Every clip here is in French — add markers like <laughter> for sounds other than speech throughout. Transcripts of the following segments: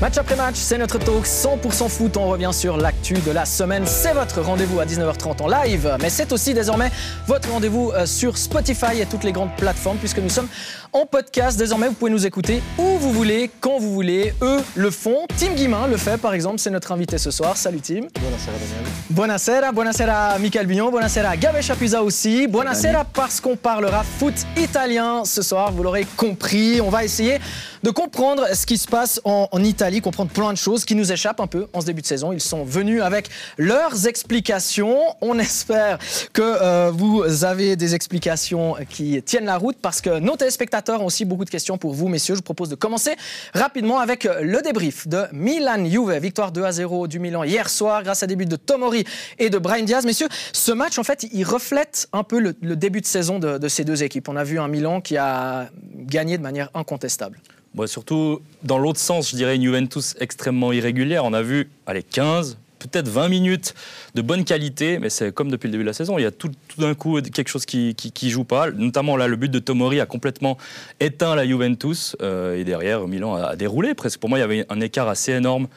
Match après match, c'est notre talk 100% foot. On revient sur l'actu de la semaine. C'est votre rendez-vous à 19h30 en live, mais c'est aussi désormais votre rendez-vous euh, sur Spotify et toutes les grandes plateformes puisque nous sommes en podcast. Désormais, vous pouvez nous écouter où vous voulez, quand vous voulez. Eux le font. Tim Guimin le fait, par exemple. C'est notre invité ce soir. Salut Tim. Buonasera Daniel. Buonasera, buonasera Michael Bignon, buonasera Gabe Chapuisa aussi. Buonasera parce qu'on parlera foot italien ce soir. Vous l'aurez compris. On va essayer de comprendre ce qui se passe en, en Italie comprendre plein de choses qui nous échappent un peu en ce début de saison. Ils sont venus avec leurs explications. On <laughs> espère que euh, vous avez des explications qui tiennent la route parce que nos téléspectateurs ont aussi beaucoup de questions pour vous, messieurs. Je vous propose de commencer rapidement avec le débrief de Milan Juve. Victoire 2 à 0 du Milan hier soir grâce à des buts de Tomori et de Brian Diaz. Messieurs, ce match, en fait, il reflète un peu le, début de saison de, ces deux équipes. On a vu un Milan qui a gagné de manière incontestable surtout dans l'autre sens, je dirais une Juventus extrêmement irrégulière. On a vu allez, 15, peut-être 20 minutes de bonne qualité, mais c'est comme depuis le début de la saison. Il y a tout, d'un coup quelque chose qui, qui, joue pas. Notamment là, le but de Tomori a complètement éteint la Juventus. Euh, et derrière, Milan a, déroulé presque. Pour moi, il y avait un écart assez énorme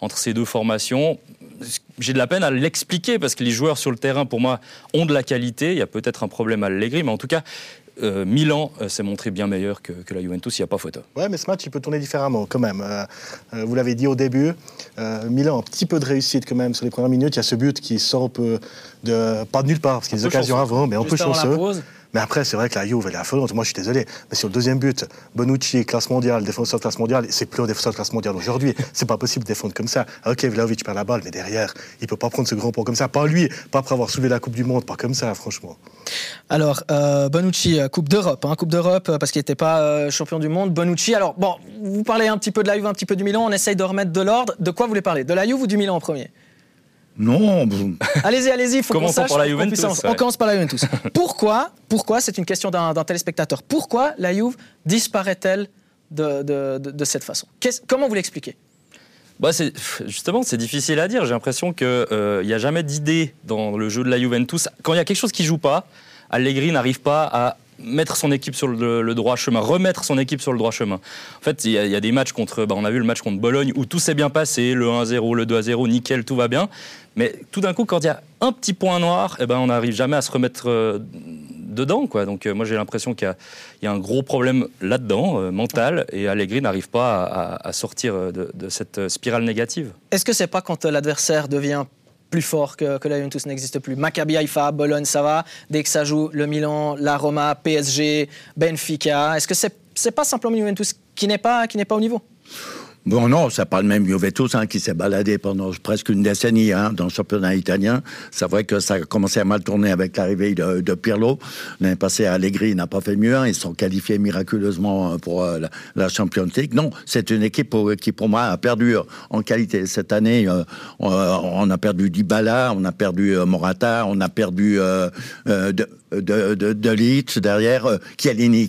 entre ces deux formations. J'ai de la peine à l'expliquer parce que les joueurs sur le terrain, pour moi, ont de la qualité. Il y a peut-être un problème à Allegri, mais en tout cas, euh, Milan euh, s'est montré bien meilleur que, la Juventus, il n'y a pas photo. Ouais, mais ce match, il peut tourner différemment quand même. Euh, vous l'avez dit au début, Milan a un petit peu de réussite quand même sur les premières minutes. Il y a ce but qui sort un peu de, pas de nulle part, parce qu'il y a des occasions avant, mais un peu chanceux. Mais après, c'est vrai que la Juve, elle est affolante. Moi, je suis désolé. Mais sur le deuxième but, Bonucci, classe mondiale, défenseur de classe mondiale, c'est plus un défenseur de classe mondiale aujourd'hui. <laughs> c'est pas possible de défendre comme ça. Ok, Vlaovic perd la balle, mais derrière, il peut pas prendre ce grand point comme ça. Pas lui, pas après avoir soulevé la Coupe du Monde, pas comme ça, franchement. Alors, euh, Bonucci, euh, Coupe d'Europe, hein, Coupe d'Europe, euh, parce qu'il n'était pas champion du monde. Bonucci, alors, bon, vous parlez un petit peu de la Juve, un petit peu du Milan, on essaye de remettre de l'ordre. De quoi vous voulez parler? De la Juve ou du Milan en premier? Non. Allez-y, allez-y, il faut qu'on sache. Par la Juventus, On commence par la Juventus. <laughs> pourquoi, pourquoi c'est une question d'un téléspectateur, pourquoi la Juve disparaît-elle de, de, cette façon? Comment vous l'expliquez? Bah justement, c'est difficile à dire. J'ai l'impression qu'il n'y euh, a jamais d'idée dans le jeu de la Juventus. Quand il y a quelque chose qui joue pas, Allegri n'arrive pas à mettre son équipe sur le, droit chemin, remettre son équipe sur le droit chemin. En fait, il y, a des matchs contre, bah, on a vu le match contre Bologne où tout s'est bien passé, le 1-0, le 2-0, nickel, tout va bien. Mais tout d'un coup, quand il y a un petit point noir, eh ben, on n'arrive jamais à se remettre euh, dedans. Quoi. Donc euh, moi, j'ai l'impression qu'il y, a un gros problème là-dedans, euh, mental, et Allegri n'arrive pas à, sortir de, cette spirale négative. Est-ce que c'est pas quand l'adversaire devient plus fort que, la Juventus n'existe plus? Maccabi Haïfa, Bologne, ça va. Dès que ça joue, le Milan, la Roma, PSG, Benfica. Est-ce que c'est n'est pas simplement Juventus qui n'est pas, pas au niveau? Bon, non, c'est pas le même Juventus hein, qui s'est baladé pendant presque une décennie hein, dans le championnat italien. C'est vrai que ça a commencé à mal tourner avec l'arrivée de, Pirlo. L'année passée, Allegri n'a pas fait mieux. Hein. Ils sont qualifiés miraculeusement pour euh, la, Champions League. Non, c'est une équipe qui, pour moi, a perdu en qualité. Cette année, euh, on, a perdu Dybala, on a perdu euh, Morata, on a perdu de, de, de derrière, euh,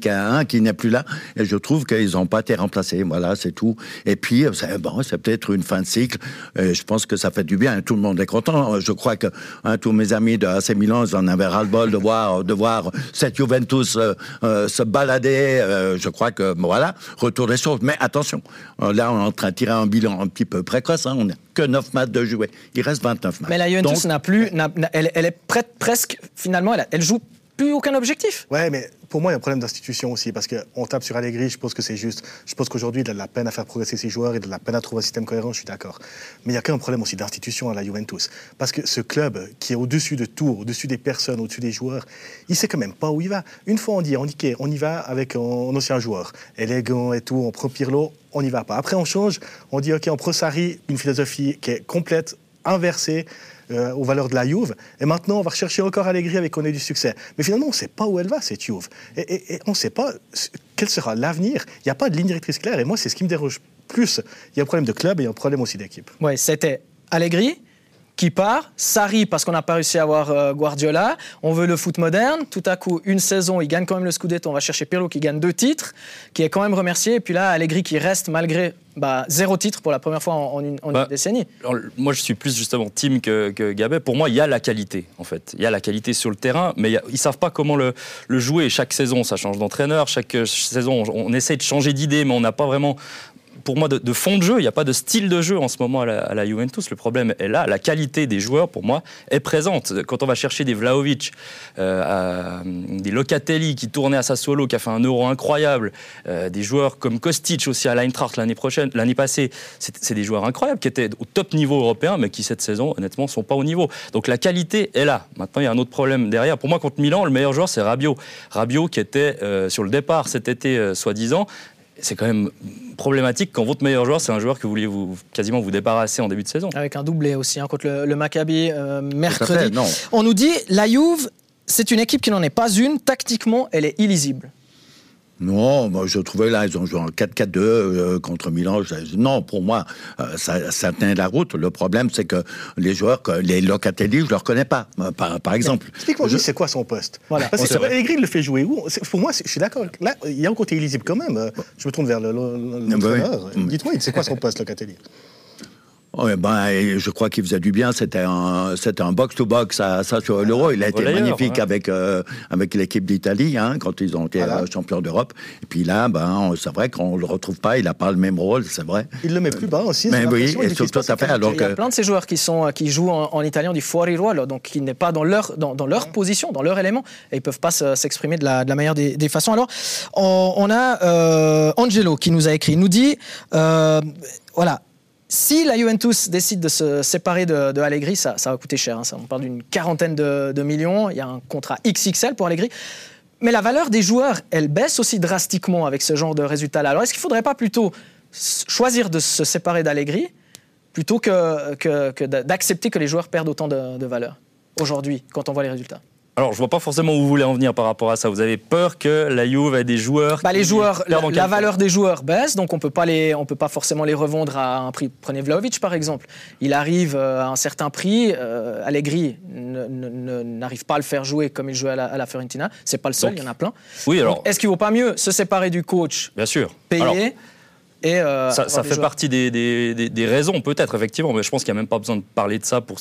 hein, qui n'est plus là. Et je trouve qu'ils n'ont pas été remplacés. Voilà, c'est tout. Et puis, euh, c'est bon, peut-être une fin de cycle. Je pense que ça fait du bien. Tout le monde est content. Je crois que hein, tous mes amis de AC Milan, ils en avaient ras-le-bol de voir, de voir cette Juventus euh, euh, se balader. je crois que, voilà, retour des choses. Mais attention, là, on est en train de tirer un bilan un petit peu précoce. Hein. On que 9 matchs de jouer. Il reste 29 matchs. Mais la Juventus n'a plus, elle, elle, est prête presque, finalement, elle, elle joue plus aucun objectif. Ouais, mais pour moi, il y a un problème d'institution aussi, parce qu'on tape sur Allegri, je pense que c'est juste. Je pense qu'aujourd'hui, il a de la peine à faire progresser ses joueurs, il a de la peine à trouver un système cohérent, je suis d'accord. Mais il y a qu'un problème aussi d'institution à la Juventus. Parce que ce club, qui est au-dessus de tout, au-dessus des personnes, au-dessus des joueurs, il sait quand même pas où il va. Une fois, on dit, on dit on y va avec un, ancien joueur, élégant et tout, on prend Pirlo, on n'y va pas. Après, on change, on dit, OK, on prend Sarri, une philosophie qui est complète, inversée. Euh, aux valeurs de la Juve. Et maintenant, on va rechercher encore Allegri avec qu'on ait du succès. Mais finalement, on ne sait pas où elle va, cette Juve. Et, on ne sait pas quel sera l'avenir. Il n'y a pas de ligne directrice claire. Et moi, c'est ce qui me dérange plus. Il y a un problème de club et il y a un problème aussi d'équipe. Oui, c'était Allegri, qui part, Sarri parce qu'on n'a pas réussi à avoir euh, Guardiola, on veut le foot moderne, tout à coup une saison, il gagne quand même le Scudetto, on va chercher Pirlo qui gagne deux titres, qui est quand même remercié, et puis là Allegri qui reste malgré bah, zéro titre pour la première fois en, une, bah, décennie. moi, je suis plus justement team que, que Gabet. Pour moi, il y a la qualité, en fait. Il y a la qualité sur le terrain, mais ils ne savent pas comment le, le, jouer. Chaque saison, ça change d'entraîneur. Chaque euh, saison, on, on essaie de changer d'idée, mais on n'a pas vraiment pour moi de, fond de jeu. Il n'y a pas de style de jeu en ce moment à la, Juventus. Le problème est là. La qualité des joueurs, pour moi, est présente. Quand on va chercher des Vlaovic, euh, des Locatelli qui tournaient à Sassuolo, qui a fait un euro incroyable, euh, des joueurs comme Kostic aussi à l'Eintracht l'année prochaine, l'année passée, c'est des joueurs incroyables qui étaient au top niveau européen, mais qui cette saison, honnêtement, sont pas au niveau. Donc la qualité est là. Maintenant, il y a un autre problème derrière. Pour moi, contre Milan, le meilleur joueur, c'est Rabiot. Rabiot qui était euh, sur le départ cet été, soi-disant, c'est quand même problématique quand votre meilleur joueur, c'est un joueur que vous vouliez vous, quasiment vous débarrasser en début de saison. Avec un doublé aussi hein, contre le, Maccabi euh, mercredi. On nous dit la Juve, c'est une équipe qui n'en est pas une. Tactiquement, elle est illisible. Non, moi je trouvais là, ils ont joué en 4-4-2 euh, contre Milan. Non, pour moi, euh, ça, ça tenait la route. Le problème, c'est que les joueurs, les Locatelli, je ne les reconnais pas, euh, par, exemple. Explique-moi juste, c'est quoi son poste voilà. Parce que Allegri le fait jouer où? Pour moi, je suis d'accord. Là, il y a un côté illisible quand même. Je me tourne vers l'entraîneur. Dites-moi, c'est quoi son poste, Locatelli? Ouais, ben, je crois qu'il faisait du bien. C'était un, c'était un box-to-box ça, sur l'Euro. Il a été magnifique avec, euh, avec l'équipe d'Italie hein, quand ils ont été euh, champions d'Europe. Et puis là, ben, c'est vrai qu'on le retrouve pas. Il n'a pas le même rôle, c'est vrai. Il le met plus bas aussi. Mais oui, et surtout ça fait. Alors il y a plein de ces joueurs qui sont qui jouent en, italien du fuori ruolo, donc qui n'est pas dans leur dans, dans leur position, dans leur élément, et ils peuvent pas s'exprimer de la, de la meilleure des, des façons. Alors, on, a euh, Angelo qui nous a écrit, il nous dit, voilà si la Juventus décide de se séparer de, Allegri, ça, va coûter cher. Hein. on parle d'une quarantaine de, millions. Il y a un contrat XXL pour Allegri. Mais la valeur des joueurs, elle baisse aussi drastiquement avec ce genre de résultats-là. Alors est-ce qu'il ne faudrait pas plutôt choisir de se séparer d'Allegri plutôt que, d'accepter que les joueurs perdent autant de valeur aujourd'hui quand on voit les résultats? Alors, je vois pas forcément où vous voulez en venir par rapport à ça. Vous avez peur que la Juve ait des joueurs. Bah, les joueurs, la, valeur des joueurs baisse, donc on peut pas les, on peut pas forcément les revendre à un prix. Prenez Vlaovic par exemple. Il arrive euh, à un certain prix. Euh, Allegri n'arrive pas à le faire jouer comme il jouait à la, à la Fiorentina. C'est pas le seul, il y en a plein. Oui, alors. Est-ce qu'il vaut pas mieux se séparer du coach Bien sûr. Payer. et euh, ça, ça fait partie des, des, des raisons, peut-être, effectivement, mais je pense qu'il n'y a même pas besoin de parler de ça pour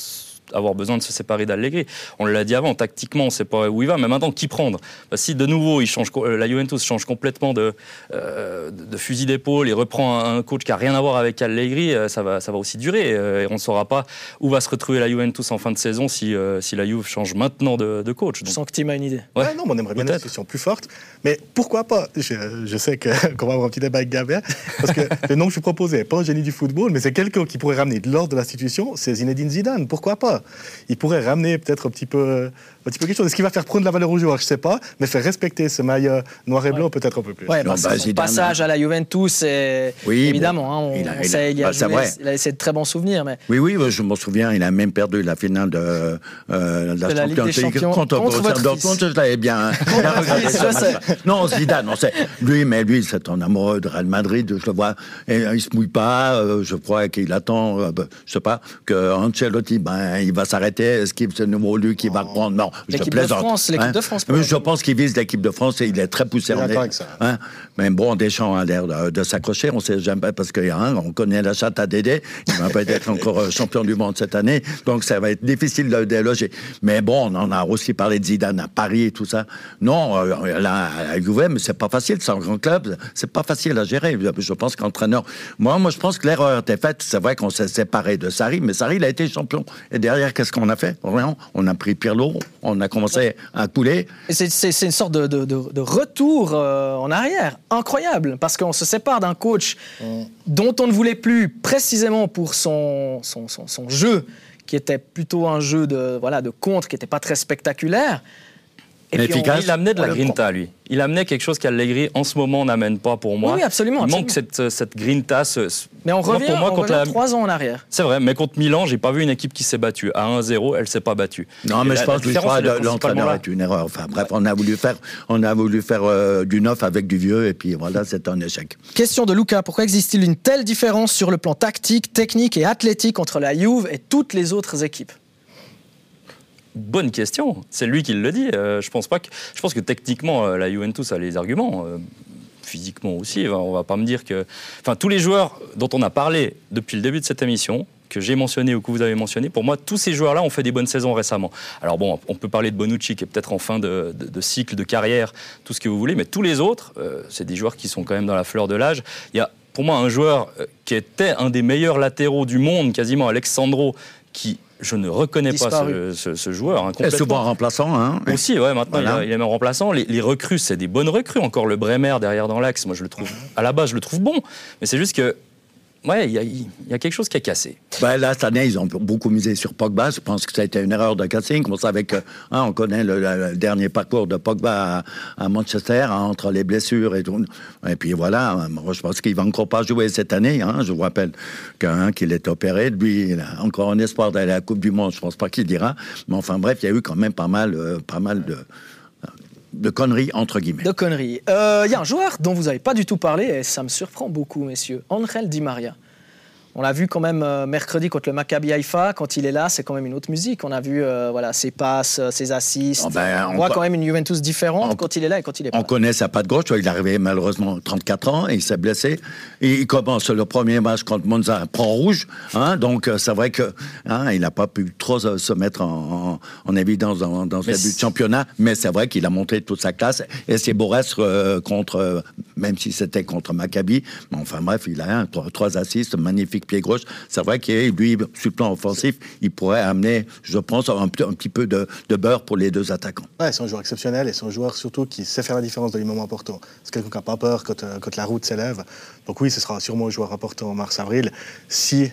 avoir besoin de se séparer d'Allegri. On l'a dit avant, tactiquement, on ne sait pas où il va, mais maintenant, qui prendre bah, Si de nouveau, il change, euh, la Juventus change complètement de, euh, de fusil d'épaule et reprend un coach qui n'a rien à voir avec Allegri, euh, ça va, ça va aussi durer. et on ne saura pas où va se retrouver la Juventus en fin de saison si, si la Juve change maintenant de, coach. Je sens que Tim a une idée. Ouais. non, on aimerait bien une situation plus forte. Mais pourquoi pas? Je, je, sais <laughs> qu'on va avoir un petit débat avec Gabert, parce que le nom que je proposais, pas un génie du football, mais c'est quelqu'un qui pourrait ramener de l'ordre de l'institution, c'est Zinedine Zidane. Pourquoi pas? Il pourrait ramener peut-être un petit peu, un petit peu quelque chose. Est-ce qu'il va faire prendre la valeur aux joueurs Je ne sais pas, mais faire respecter ce maillot noir et blanc peut-être un peu plus. Ouais, bah, son passage à la Juventus, oui, évidemment, hein, on, il, a, sait, il, a, bah, il a laissé de très bons souvenirs. Mais... Oui, oui, je m'en souviens, il a même perdu la finale de, euh, la, de la Ligue des Champions contre, contre Dortmund, je l'avais bien. non, Zidane, non, lui, mais lui, c'est un amoureux de Real Madrid, je le vois, et, il ne se mouille pas, euh, je crois qu'il attend, euh, bah, je ne sais pas, que Ancelotti, ben, il va s'arrêter. Est-ce qu'il c'est nouveau lui qui va reprendre? Non, je plaisante. De France, l'équipe hein? de France. je pense qu'il vise l'équipe de France et il est très poussé en l'air. Hein? Mais bon, Deschamps a l'air de, s'accrocher. On sait jamais parce qu'on on connaît la chatte à Dédé. Il va peut être encore euh, champion du monde cette année. Donc ça va être difficile de le déloger. Mais bon, on en a aussi parlé de Zidane à Paris et tout ça. Non, euh, là, à Juve, mais c'est pas facile. C'est un grand club. C'est pas facile à gérer. Je pense qu'entraîneur. Moi, moi, je pense que l'erreur était faite. C'est vrai qu'on s'est séparé de Sarri, mais Sarri, il a été champion. Et derrière, qu'est-ce qu'on on a fait? Rien. On a pris Pirlo, on a commencé à couler. C'est une sorte de, retour euh, en arrière, incroyable, parce qu'on se sépare d'un coach dont on ne voulait plus précisément pour son, son, son, jeu, qui était plutôt un jeu de, voilà, de contre, qui n'était pas très spectaculaire. Et puis il amenait de la grinta, lui. Il amenait quelque chose qu'Allegri, en ce moment, n'amène pas pour moi. Oui, absolument. Il manque cette, cette grinta. mais on revient, pour moi, on revient trois ans en arrière. C'est vrai, mais contre Milan, j'ai pas vu une équipe qui s'est battue. À 1-0, elle s'est pas battue. Non, mais je pense que l'entraîneur est une erreur. Enfin, bref, on a voulu faire, on a voulu faire euh, du neuf avec du vieux, et puis voilà, c'est un échec. Question de Luca. Pourquoi existe-t-il une telle différence sur le plan tactique, technique et athlétique entre la Juve et toutes les autres équipes? Bonne question. C'est lui qui le dit. Euh, je pense pas que. Je pense que techniquement, euh, la Juventus a les arguments. Euh, physiquement aussi. On va pas me dire que. Enfin, tous les joueurs dont on a parlé depuis le début de cette émission, que j'ai mentionné ou que vous avez mentionné, pour moi, tous ces joueurs-là ont fait des bonnes saisons récemment. Alors bon, on peut parler de Bonucci qui est peut-être en fin de, cycle, de carrière, tout ce que vous voulez, mais tous les autres, c'est des joueurs qui sont quand même dans la fleur de l'âge. Il y a pour moi un joueur euh, qui était un des meilleurs latéraux du monde, quasiment Alexandro, qui je ne reconnais pas ce, joueur. Hein, est souvent remplaçant. Hein, Aussi, ouais, maintenant il, est même remplaçant. Les, les recrues, c'est des bonnes recrues. Encore le Bremer derrière dans l'axe, moi je le trouve, à la base, je le trouve bon. Mais c'est juste que Ouais, il y, a quelque chose qui a cassé. Ben là, cette année, ils ont beaucoup misé sur Pogba. Je pense que ça a été une erreur de casting. On savait que, hein, on connaît le, dernier parcours de Pogba à, Manchester, hein, entre les blessures et tout. Et puis voilà, je pense qu'il va encore pas jouer cette année. Hein. Je vous rappelle qu'il est opéré. Lui, il a encore un espoir d'aller à la Coupe du Monde. Je pense pas qu'il dira. Mais enfin, bref, il y a eu quand même pas mal, euh, pas mal de de conneries, entre guillemets. De conneries. Il euh, y a un joueur dont vous n'avez pas du tout parlé, et ça me surprend beaucoup, messieurs. Angel Di Maria. On l'a vu quand même euh, mercredi contre le Maccabi Haïfa. Quand il est là, c'est quand même une autre musique. On a vu euh, voilà, ses passes, euh, ses assists. Oh, ben, on, voit quand même une Juventus différente quand il est là et quand il est pas On connaît sa patte gauche. Il est arrivé malheureusement 34 ans et il s'est blessé. Et il commence le premier match contre Monza, prend rouge. Hein, donc c'est vrai que hein, n'a pas pu trop se mettre en, évidence dans, dans ce début de championnat. Mais c'est vrai qu'il a montré toute sa classe. Et c'est Borès contre, même si c'était contre Maccabi. Mais enfin bref, il a un, trois, trois assists magnifiques pied gauche. C'est vrai qu'il lui, sur le plan offensif, il pourrait amener, je pense, un, petit peu de, beurre pour les deux attaquants. Ouais, c'est un joueur exceptionnel et c'est un joueur surtout qui sait faire la différence dans les moments importants. C'est quelqu'un qui n'a pas peur quand, euh, quand la route s'élève. Donc oui, ce sera sûrement un joueur important en mars-avril si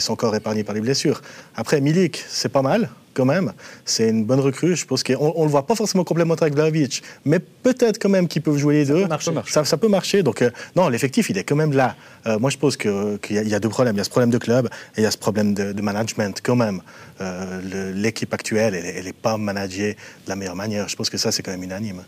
son corps épargné par les blessures. Après, Milik, c'est pas mal quand même. C'est une bonne recrue. Je pense qu'on ne le voit pas forcément complémentaire avec Vlaovic, mais peut-être quand même qu'ils peuvent jouer les deux. Ça, ça, peut marcher. Donc, euh, non, l'effectif, il est quand même là. Euh, moi, je pense qu'il y, a deux problèmes. Il y a ce problème de club et il y a ce problème de, management quand même. Euh, l'équipe actuelle, elle n'est pas managée de la meilleure manière. Je pense que ça, c'est quand même unanime.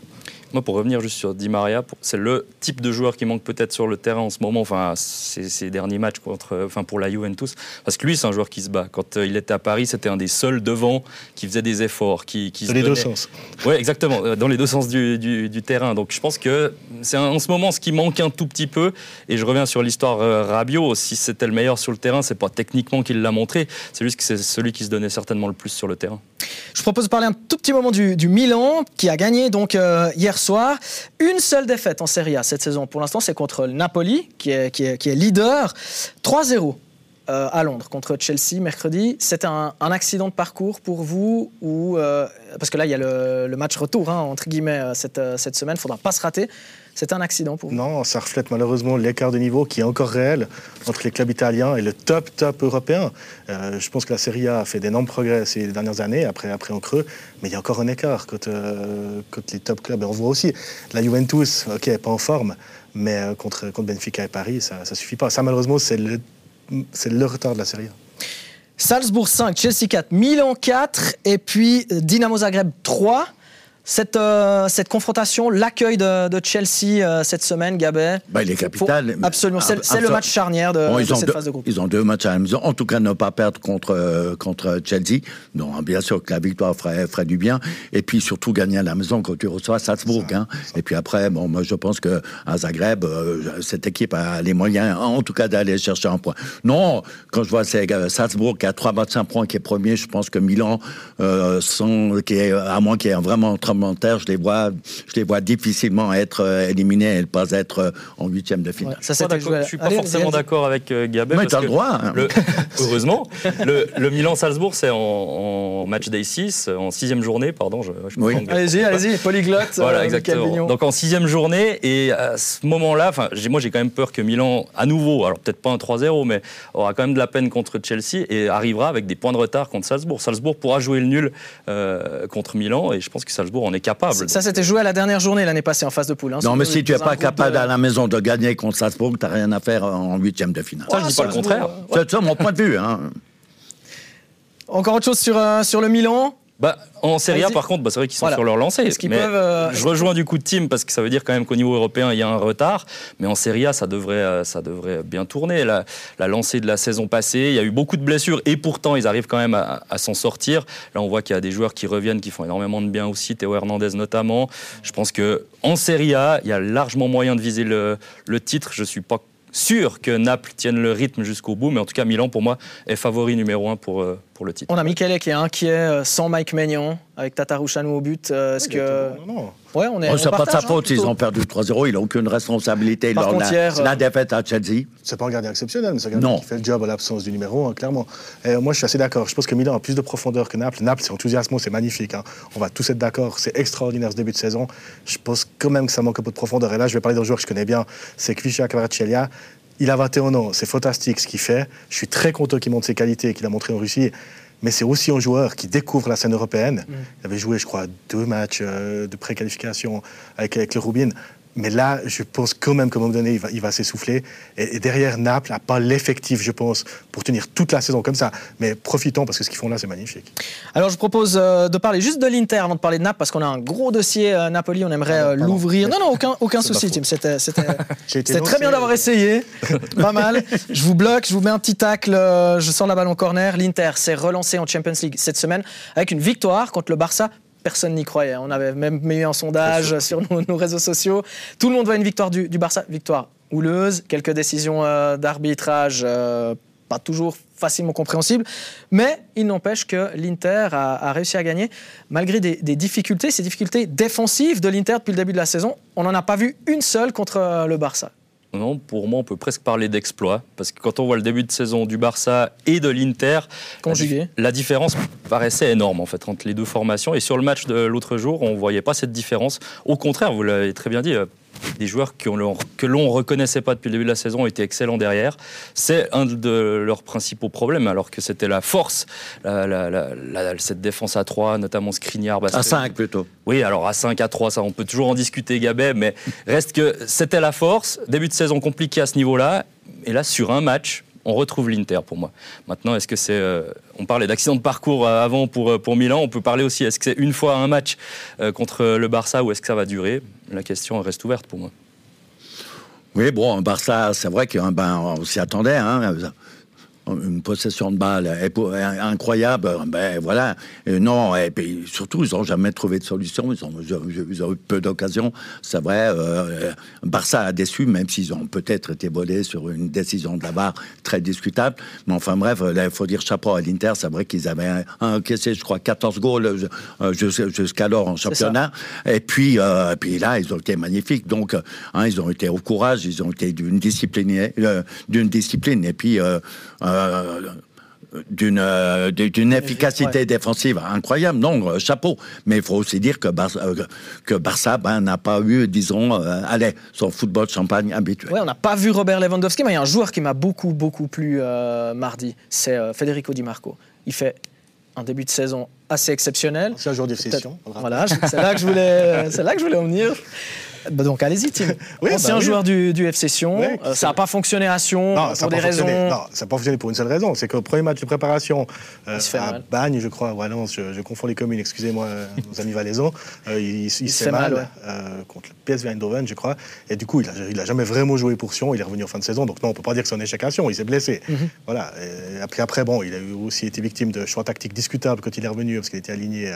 Moi, pour revenir juste sur Di Maria, c'est le type de joueur qui manque peut-être sur le terrain en ce moment, enfin, ces, derniers matchs contre, enfin, pour la Juventus. Parce que lui, c'est un joueur qui se bat. Quand euh, il était à Paris, c'était un des seuls devant qui faisait des efforts. Qui, qui dans les deux sens. Oui, exactement, euh, dans les deux sens du, du, terrain. Donc je pense que c'est en ce moment ce qui manque un tout petit peu. Et je reviens sur l'histoire euh, Rabiot. Si c'était le meilleur sur le terrain, c'est pas techniquement qu'il l'a montré, c'est juste que c'est celui qui se donnait certainement le plus sur le terrain. Je propose de parler un tout petit moment du, Milan, qui a gagné donc hier soir. Une seule défaite en Serie A cette saison pour l'instant, c'est contre le Napoli, qui est, qui est, leader. 3-0 euh, à Londres contre Chelsea mercredi. C'était un, accident de parcours pour vous ou euh, Parce que là, il y a le, match retour, hein, entre guillemets, euh, cette, cette semaine. Faudra pas se rater. C'est un accident pour vous Non, ça reflète malheureusement l'écart de niveau qui est encore réel entre les clubs italiens et le top, top européen. Euh, je pense que la Serie A a fait d'énormes progrès ces dernières années, après, après en creux, mais il y a encore un écart quand, euh, les top clubs. Et on voit aussi la Juventus, ok, pas en forme, mais euh, contre, contre Benfica et Paris, ça ne suffit pas. Ça, malheureusement, c'est le, le retard de la Série A. Salzbourg 5, Chelsea 4, Milan 4 et puis Dynamo Zagreb 3. Cette, euh, cette confrontation, l'accueil de, Chelsea euh, cette semaine, Gabet bah, Il est capital. absolument, c'est le match charnière de, cette phase de groupe. Ils ont deux matchs à la maison. En tout cas, ne pas perdre contre, euh, contre Chelsea. Non, bien sûr que la victoire ferait, ferait, du bien. Et puis surtout gagner à la maison quand tu reçois Salzbourg. Hein. Et puis après, bon, moi je pense qu'à Zagreb, cette équipe a les moyens, en tout cas, d'aller chercher un point. Non, quand je vois Salzbourg qui a trois matchs, un point, qui est premier, je pense que Milan, sont, qui est, à moins qu'il y ait vraiment je les vois, je les vois difficilement être euh, éliminés et ne pas être euh, en huitième de finale. ça, je ne suis pas forcément d'accord avec euh, Gabet. Mais tu as le droit. Hein. <laughs> heureusement. le, Milan-Salzbourg, c'est en, match day 6, en sixième journée, pardon. Je, Allez-y, allez-y, polyglotte. Voilà, exactement. Donc en sixième journée, et à ce moment-là, moi j'ai quand même peur que Milan, à nouveau, alors peut-être pas un 3-0, mais aura quand même de la peine contre Chelsea et arrivera avec des points de retard contre Salzbourg. Salzbourg pourra jouer le nul contre Milan et je pense que Salzbourg on est capable. Ça, c'était joué à la dernière journée l'année passée en phase de poule. Hein, non, mais si tu n'es pas capable à la maison de gagner contre Salzbourg, tu n'as rien à faire en huitième de finale. Ça, je dis pas le contraire. C'est ça mon point de vue. Hein. Encore autre chose sur, euh, sur le Milan bah, en Serie A, par contre, bah, c'est vrai qu'ils sont sur leur lancée. Euh, je rejoins du coup de team parce que ça veut dire quand même qu'au niveau européen, il y a un retard. Mais en Serie A, ça devrait, euh, ça devrait bien tourner. La, la lancée de la saison passée, il y a eu beaucoup de blessures et pourtant, ils arrivent quand même à, s'en sortir. Là, on voit qu'il y a des joueurs qui reviennent, qui font énormément de bien aussi, Théo Hernandez notamment. Je pense qu'en Serie A, il y a largement moyen de viser le, le titre. Je suis pas sûr que Naples tienne le rythme jusqu'au bout, mais en tout cas, Milan, pour moi, est favori numéro un pour, euh, pour le titre. On a Michele qui est inquiet euh, sans Mike Maignan, avec Tatarouchanou au but. euh, Est-ce que. Non, non. Ouais, on est. Oh, c'est pas de sa hein, faute, ils ont perdu 3-0, il n'a aucune responsabilité Par lors de contre, la, hier, euh, la défaite à Chelsea. C'est pas un gardien exceptionnel, mais c'est un gardien Non. qui fait le job à l'absence du numéro 1, clairement. Et moi, je suis assez d'accord. Je pense que Milan a plus de profondeur que Naples. Naples, c'est enthousiasmant, c'est magnifique. hein. On va tous être d'accord. C'est extraordinaire ce début de saison. Je pense quand même que ça manque un peu de profondeur. Et là, je vais parler d'un joueur que je connais bien. C'est Kvisha Kvaratskhelia. Il a 21 ans. C'est fantastique ce qu'il fait. Je suis très content qu'il montre ses qualités et qu'il a montré en Russie. Mais c'est aussi un joueur qui découvre la scène européenne. Il avait joué, je crois, deux matchs euh, de préqualification avec, avec le Rubin. Mais là, je pense quand même qu'à un moment donné, il va, il va s'essouffler. Et, et derrière, Naples n'a pas l'effectif, je pense, pour tenir toute la saison comme ça. Mais profitons, parce que ce qu'ils font là, c'est magnifique. Alors, je propose euh, de parler juste de l'Inter avant de parler de Naples, parce qu'on a un gros dossier euh, Napoli. On aimerait Pardon, euh, l'ouvrir. Non, non, aucun, <laughs> souci, Tim. C'était <laughs> très bien d'avoir essayé. <laughs> Pas mal. Je vous bloque, je vous mets un petit tacle. Je sors la balle en corner. L'Inter s'est relancé en Champions League cette semaine avec une victoire contre le Barça. Personne n'y croyait. On avait même mis un sondage sur nos, nos réseaux sociaux. Tout le monde voit une victoire du, du Barça. Victoire houleuse. Quelques décisions euh, d'arbitrage euh, pas toujours facilement compréhensibles. Mais il n'empêche que l'Inter a, a réussi à gagner malgré des, des difficultés. Ces difficultés défensives de l'Inter depuis le début de la saison, on n'en a pas vu une seule contre euh, le Barça. Non, pour moi, on peut presque parler d'exploit. Parce que quand on voit le début de saison du Barça et de l'Inter, Conjugué. la, dif- la différence paraissait énorme en fait entre les deux formations. Et sur le match de l'autre jour, on ne voyait pas cette différence. Au contraire, vous l'avez très bien dit, euh, des joueurs que l'on ne reconnaissait pas depuis le début de la saison ont été excellents derrière. C'est un de leurs principaux problèmes, alors que c'était la force, la- la- la- la- cette défense à 3, notamment Skriniar. À Bastoni. 5 plutôt. Oui, alors à 5, à 3, ça, on peut toujours en discuter, Gabet, mais reste que c'était la force. Début de saison compliqué à ce niveau-là. Et là, sur un match, on retrouve l'Inter pour moi. Maintenant, est-ce que c'est. euh, on parlait d'accident de parcours euh, avant pour, euh, pour Milan. On peut parler aussi, est-ce que c'est une fois un match contre le Barça ou est-ce que ça va durer? La question reste ouverte pour moi. Oui, bon, Barça, c'est vrai qu'on ben, s'y attendait. Hein, une possession de balle incroyable, ben voilà. Et non, et puis surtout, ils n'ont jamais trouvé de solution. Ils ont, ils eu peu d'occasions. C'est vrai, euh, Barça a déçu, même s'ils ont peut-être été volés sur une décision de la barre très discutable. Mais enfin bref, il faut dire chapeau à l'Inter. C'est vrai qu'ils avaient encaissé, je crois, 14 goals euh, jus- jusqu'alors en championnat. Et puis, euh, puis là, ils ont été magnifiques. Donc, hein, ils ont été au courage, ils ont été d'une discipline, euh, d'une discipline, et puis euh, d'une euh, d'une efficacité Ouais. défensive incroyable. Non, euh, chapeau. Mais il faut aussi dire que Barça, euh, que Barça ben, n'a pas eu, disons, euh, allez, son football champagne habituel. Ouais, on n'a pas vu Robert Lewandowski, mais il y a un joueur qui m'a beaucoup, beaucoup plu euh, mardi. C'est euh, Federico Di Marco. Il fait un début de saison assez exceptionnel. C'est un joueur de session. Voilà, c'est là que je voulais, c'est là que je voulais en venir. Bah donc allez-y, Tim. <laughs> Oui, Ancien bah oui. joueur du, du FC Sion. Ouais, Euh, ça n'a pas fonctionné à Sion Non, pour ça n'a des pas fonctionné. raisons. Non, ça n'a pas fonctionné pour une seule raison. C'est qu'au premier match de préparation euh, Il se fait à mal. Bagne, je crois, ou à Lens, je, je confonds les communes, excusez-moi, euh, nos amis valaisans, euh, il, il se fait mal, ouais. euh, contre le PSV Eindhoven, je crois. Et du coup, il n'a il a jamais vraiment joué pour Sion. Il est revenu en fin de saison. Donc non, on ne peut pas dire que c'est un échec à Sion. Il s'est blessé. Mhm. Voilà. Et après, après, bon, il a aussi été victime de choix tactiques discutables quand il est revenu, parce qu'il était aligné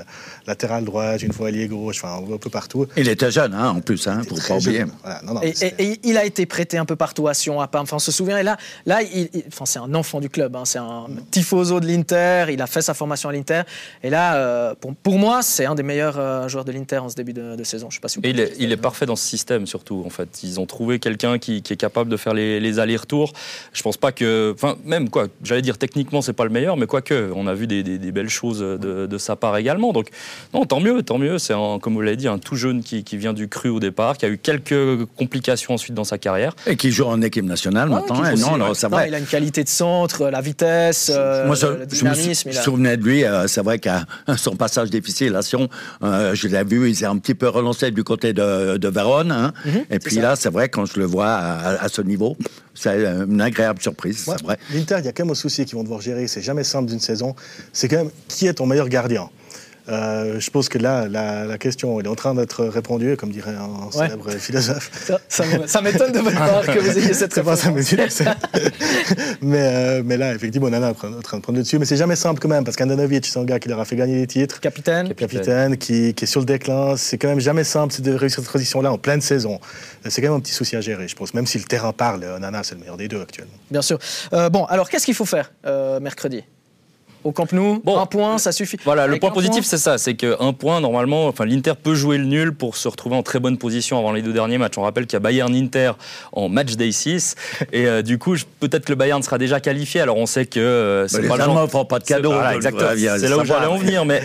latéral droit, une fois allié gauche, enfin, un peu partout. Il était jeune, hein, en plus, hein, Il était pour pas oublier. jeune. Voilà. Non, non, Et, c'est- et- et il a été prêté un peu partout à Sion, à Parme. Enfin, on se souvient. Et là, là il, il- enfin, c'est un enfant du club. hein. C'est un tifoso de l'Inter. Il a fait sa formation à l'Inter. Et là, euh, pour, pour moi, c'est un des meilleurs euh, joueurs de l'Inter en ce début de, de saison. Je sais pas si vous Et il est, il est parfait dans ce système surtout. En fait, ils ont trouvé quelqu'un qui, qui est capable de faire les, les allers-retours. Je pense pas que, enfin, même quoi, j'allais dire techniquement c'est pas le meilleur, mais quoique, on a vu des, des- des belles choses de, de sa part également. Donc, non, tant mieux, tant mieux. C'est un- comme vous l'avez dit, un tout jeune qui, qui vient du cru au départ, qui a eu quelques complications ensuite dans sa carrière. Et qui joue en équipe nationale maintenant. hein, non, non, ouais. c'est Non, il a une qualité de centre, la vitesse, euh, Moi, je, le je me dynamisme. sou- il a- souvenais de lui. euh, c'est vrai qu'à <laughs> son passage difficile à Sion, euh, je l'ai vu, il s'est un petit peu relancé du côté de, de Vérone. hein. Et puis ça. là, c'est vrai, quand je le vois à, à ce niveau, c'est une agréable surprise. Ouais, C'est vrai. L'Inter, il y a quand même un souci qu'ils vont devoir gérer. C'est jamais simple d'une saison. C'est quand même qui est ton meilleur gardien? Euh, je pense que là, la, la question elle est en train d'être répondue, comme dirait un Ouais. célèbre philosophe. <laughs> Ça, ça me- ça m'étonne de votre part <laughs> que vous ayez cette pas ça, réponse. <laughs> mais, euh, mais là, effectivement, Nana est en train de prendre le dessus. Mais c'est jamais simple quand même, parce qu'Andanovic, c'est un gars qui leur a fait gagner des titres. Capitaine. Capitaine, qui, qui est sur le déclin. C'est quand même jamais simple de réussir cette transition-là en pleine saison. C'est quand même un petit souci à gérer, je pense. Même si le terrain parle, Nana, c'est le meilleur des deux actuellement. Bien sûr. Euh, bon, alors qu'est-ce qu'il faut faire euh, mercredi? Au Camp Nou. Bon, un point, ça suffit. Voilà, le point positif, c'est ça, c'est qu'un point, normalement, enfin, l'Inter peut jouer le nul pour se retrouver en très bonne position avant les deux derniers matchs. On rappelle qu'il y a Bayern-Inter en match day 6, et euh, du coup, peut-être que le Bayern sera déjà qualifié, alors on sait que euh, c'est les pas le Allemands genre- ne font pas de c'est- cadeaux. voilà, donc, exactement, c'est là où j'allais en venir, mais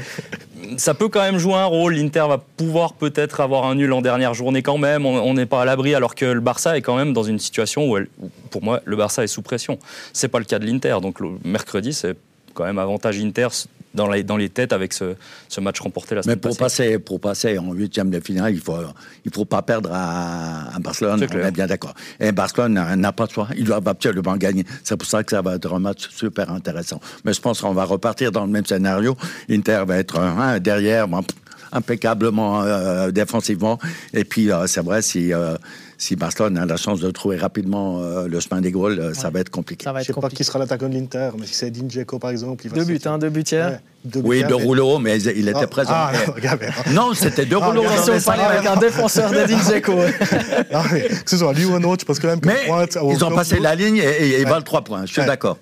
ça peut quand même jouer un rôle. L'Inter va pouvoir peut-être avoir un nul en dernière journée quand même. On on n'est pas à l'abri, alors que le Barça est quand même dans une situation où, elle- où, pour moi, le Barça est sous pression. C'est pas le cas de l'Inter, donc le mercredi, c'est quand même avantage Inter dans les, dans les têtes avec ce, ce match remporté la Mais semaine pour passée. passer, pour passer en huitième de finale, il faut, il faut pas perdre à, à Barcelone. C'est On est bien d'accord. Et Barcelone n'a- pas de choix. Ils doivent absolument gagner. C'est pour ça que ça va être un match super intéressant. Mais je pense qu'on va repartir dans le même scénario. Inter va être derrière, bon, impeccablement euh, défensivement. Et puis, euh, c'est vrai, si, euh, si Barcelone a la chance de trouver rapidement euh, le chemin des goals, euh, ça va être compliqué. Ça va Je être sais pas qui sera l'attaquant de l'Inter, mais si c'est Dinjeko par exemple, il va Deux buts, hein, deux buts hier. Ouais, deux Oui, hier, de mais- rouleau, mais il était Ah, présent. Ah, non, <laughs> regardez, non, c'était deux Ah, rouleaux. regarde, Si on parlait avec un défenseur de Dzeko. <laughs> Que ce soit lui ou un autre, je pense quand même que Mais pointe ils ont passé la ligne et, ils valent trois points. Je suis d'accord.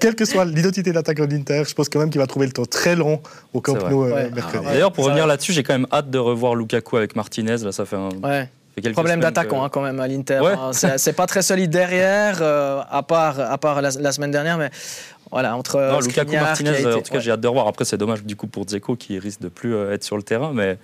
Quelle que soit l'identité de l'attaquant de l'Inter, je pense quand même qu'il va trouver le temps très long au Camp. Nou euh, mercredi. Ah, D'ailleurs, pour revenir là-dessus, j'ai quand même hâte de revoir Lukaku avec Martinez. Là, ça fait un. Ouais. Problème d'attaquant que- hein, quand même à l'Inter. Ouais. hein. C'est pas très solide derrière, euh, à part, à part la, la semaine dernière, mais voilà, entre Non, Lukaku Martinez, été- en tout cas, ouais. j'ai hâte de revoir. Après, c'est dommage du coup pour Dzeko qui risque de plus euh, être sur le terrain, mais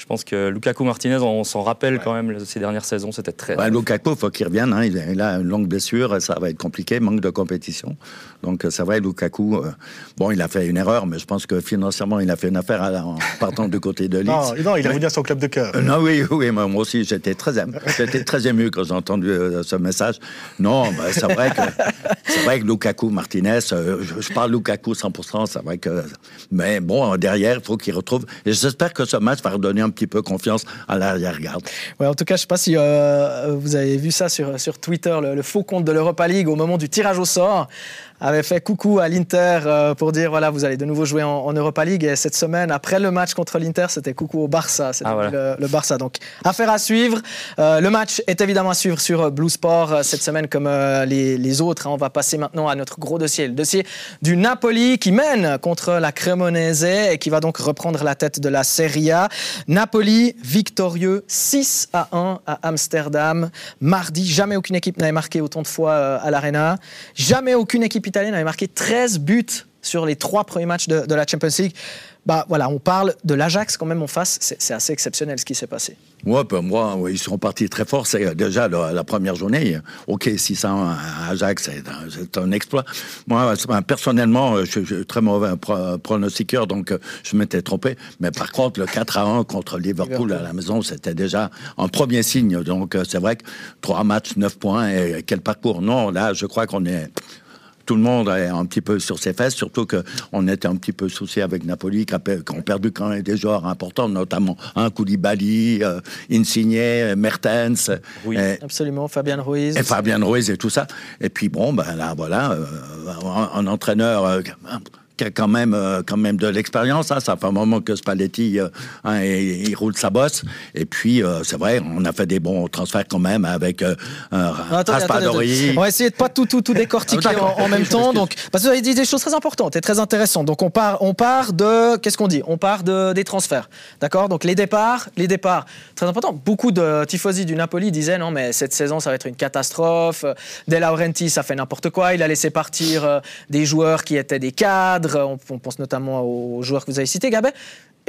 je pense que Lukaku Martinez, on s'en rappelle quand même ces dernières saisons, c'était très. Ouais, Lukaku, il faut qu'il revienne. hein. Il a- une longue blessure, ça va être compliqué, manque de compétition. Donc, euh, c'est vrai, Lukaku, euh, bon, il a fait une erreur, mais je pense que financièrement, il a fait une affaire la- en <laughs> partant du côté de Leeds. Non, non, il est revenu à son club de cœur. Euh, Non, oui, oui, moi moi aussi, j'étais très, ému, <laughs> j'étais très ému quand j'ai entendu euh, ce message. Non, bah, c'est vrai que <laughs> c'est vrai que Lukaku, Martinez, euh, je, je parle Lukaku 100%, c'est vrai que. Mais bon, derrière, il faut qu'il retrouve. Et j'espère que ce match va redonner un petit peu confiance à l'arrière-garde. En tout cas, je ne sais pas si euh, vous avez vu ça sur, sur Twitter, le faux compte de l'Europa League au moment du tirage au sort avait fait coucou à l'Inter euh, pour dire voilà, vous allez de nouveau jouer en, en Europa League. Et cette semaine, après le match contre l'Inter, c'était coucou au Barça. C'était Ah, voilà. le, le Barça. Donc, affaire à suivre. Euh, le match est évidemment à suivre sur euh, Blue Sport cette semaine, comme euh, les, les autres. hein. On va passer maintenant à notre gros dossier, le dossier du Napoli qui mène contre la Cremonese et qui va donc reprendre la tête de la Serie A. Napoli victorieux 6 à 1 à Amsterdam mardi. Jamais aucune équipe n'avait marqué autant de fois à l'Arena. Jamais aucune équipe italienne n'avait marqué 13 buts sur les trois premiers matchs de, la Champions League. Bah voilà, on parle de l'Ajax quand même en face. C'est assez exceptionnel ce qui s'est passé. Ouais, ben, moi, ils sont partis très forts. C'est euh, déjà la, première journée. Ok, 600 à Ajax, c'est un, exploit. Moi, personnellement, euh, je suis très mauvais pro- pronostiqueur, donc euh, je m'étais trompé. Mais par contre, le 4 à 1 contre Liverpool, à la maison, c'était déjà un premier signe. Donc, euh, c'est vrai que trois matchs, 9 points, et quel parcours. Non, là, je crois qu'on est tout le monde est un petit peu sur ses fesses, surtout qu'on était un petit peu soucié avec Napoli, ont perdu quand même des joueurs importants, notamment un Koulibaly, euh, Insigne, Mertens, Oui. et, Absolument, Fabien Ruiz. et Fabien Ruiz et tout ça. Et puis bon, ben là, voilà, euh, un, un entraîneur euh, qui a quand même, euh, quand même de l'expérience. hein. Ça fait un moment que Spalletti, euh, hein, il, il roule sa bosse. Et puis, euh, c'est vrai, on a fait des bons transferts quand même avec un Attendez, attendez, Raspadori. On va essayer de pas tout, tout, tout décortiquer en, en même temps. Donc, parce que vous avez dit des choses très importantes et très intéressantes. Donc, on part, on part de, qu'est-ce qu'on dit? On part de, des transferts. D'accord? Donc, les départs, les départs, très important. Beaucoup de tifosi du Napoli disaient non, mais cette saison, ça va être une catastrophe. De Laurenti, ça fait n'importe quoi. Il a laissé partir des joueurs qui étaient des cadres. On, on pense notamment aux joueurs que vous avez cités, Gabet.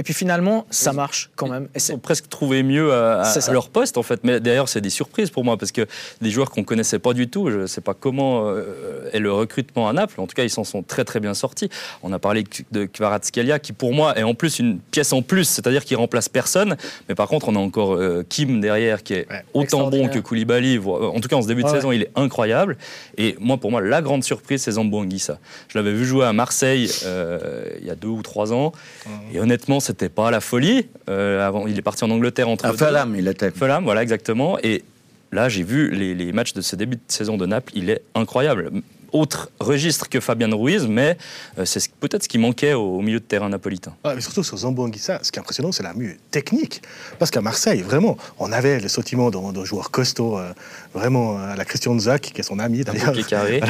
Et puis finalement, ça marche quand même. Et Ils c'est ont presque trouvé mieux à, C'est leur poste en fait. Mais d'ailleurs, c'est des surprises pour moi parce que des joueurs qu'on connaissait pas du tout, je ne sais pas comment euh, est le recrutement à Naples. En tout cas, ils s'en sont très très bien sortis. On a parlé de Kvaratskhelia qui pour moi est en plus une pièce en plus, c'est-à-dire qu'il remplace personne. Mais par contre, on a encore euh, Kim derrière qui est Ouais, autant bon que Koulibaly. voire- En tout cas, en ce début de Ouais, saison, il est incroyable. Et moi, pour moi, la grande surprise, c'est Zambo Anguissa. Je l'avais vu jouer à Marseille euh, il y a deux ou trois ans. Et honnêtement, c'était pas la folie. Euh, avant, il est parti en Angleterre entre À. Fulham, il était. Fulham, voilà exactement. Et là, j'ai vu les, les matchs de ce début de saison de Naples, il est incroyable. Autre registre que Fabien Ruiz, mais euh, c'est peut-être ce qui manquait au, milieu de terrain napolitain. Ah, mais surtout sur Zambo Anguissa, ce qui est impressionnant, c'est la mue technique. Parce qu'à Marseille, vraiment, on avait le sentiment d'un joueur costaud, euh, vraiment à la Christian Zach, qui est son ami d'ailleurs. carré.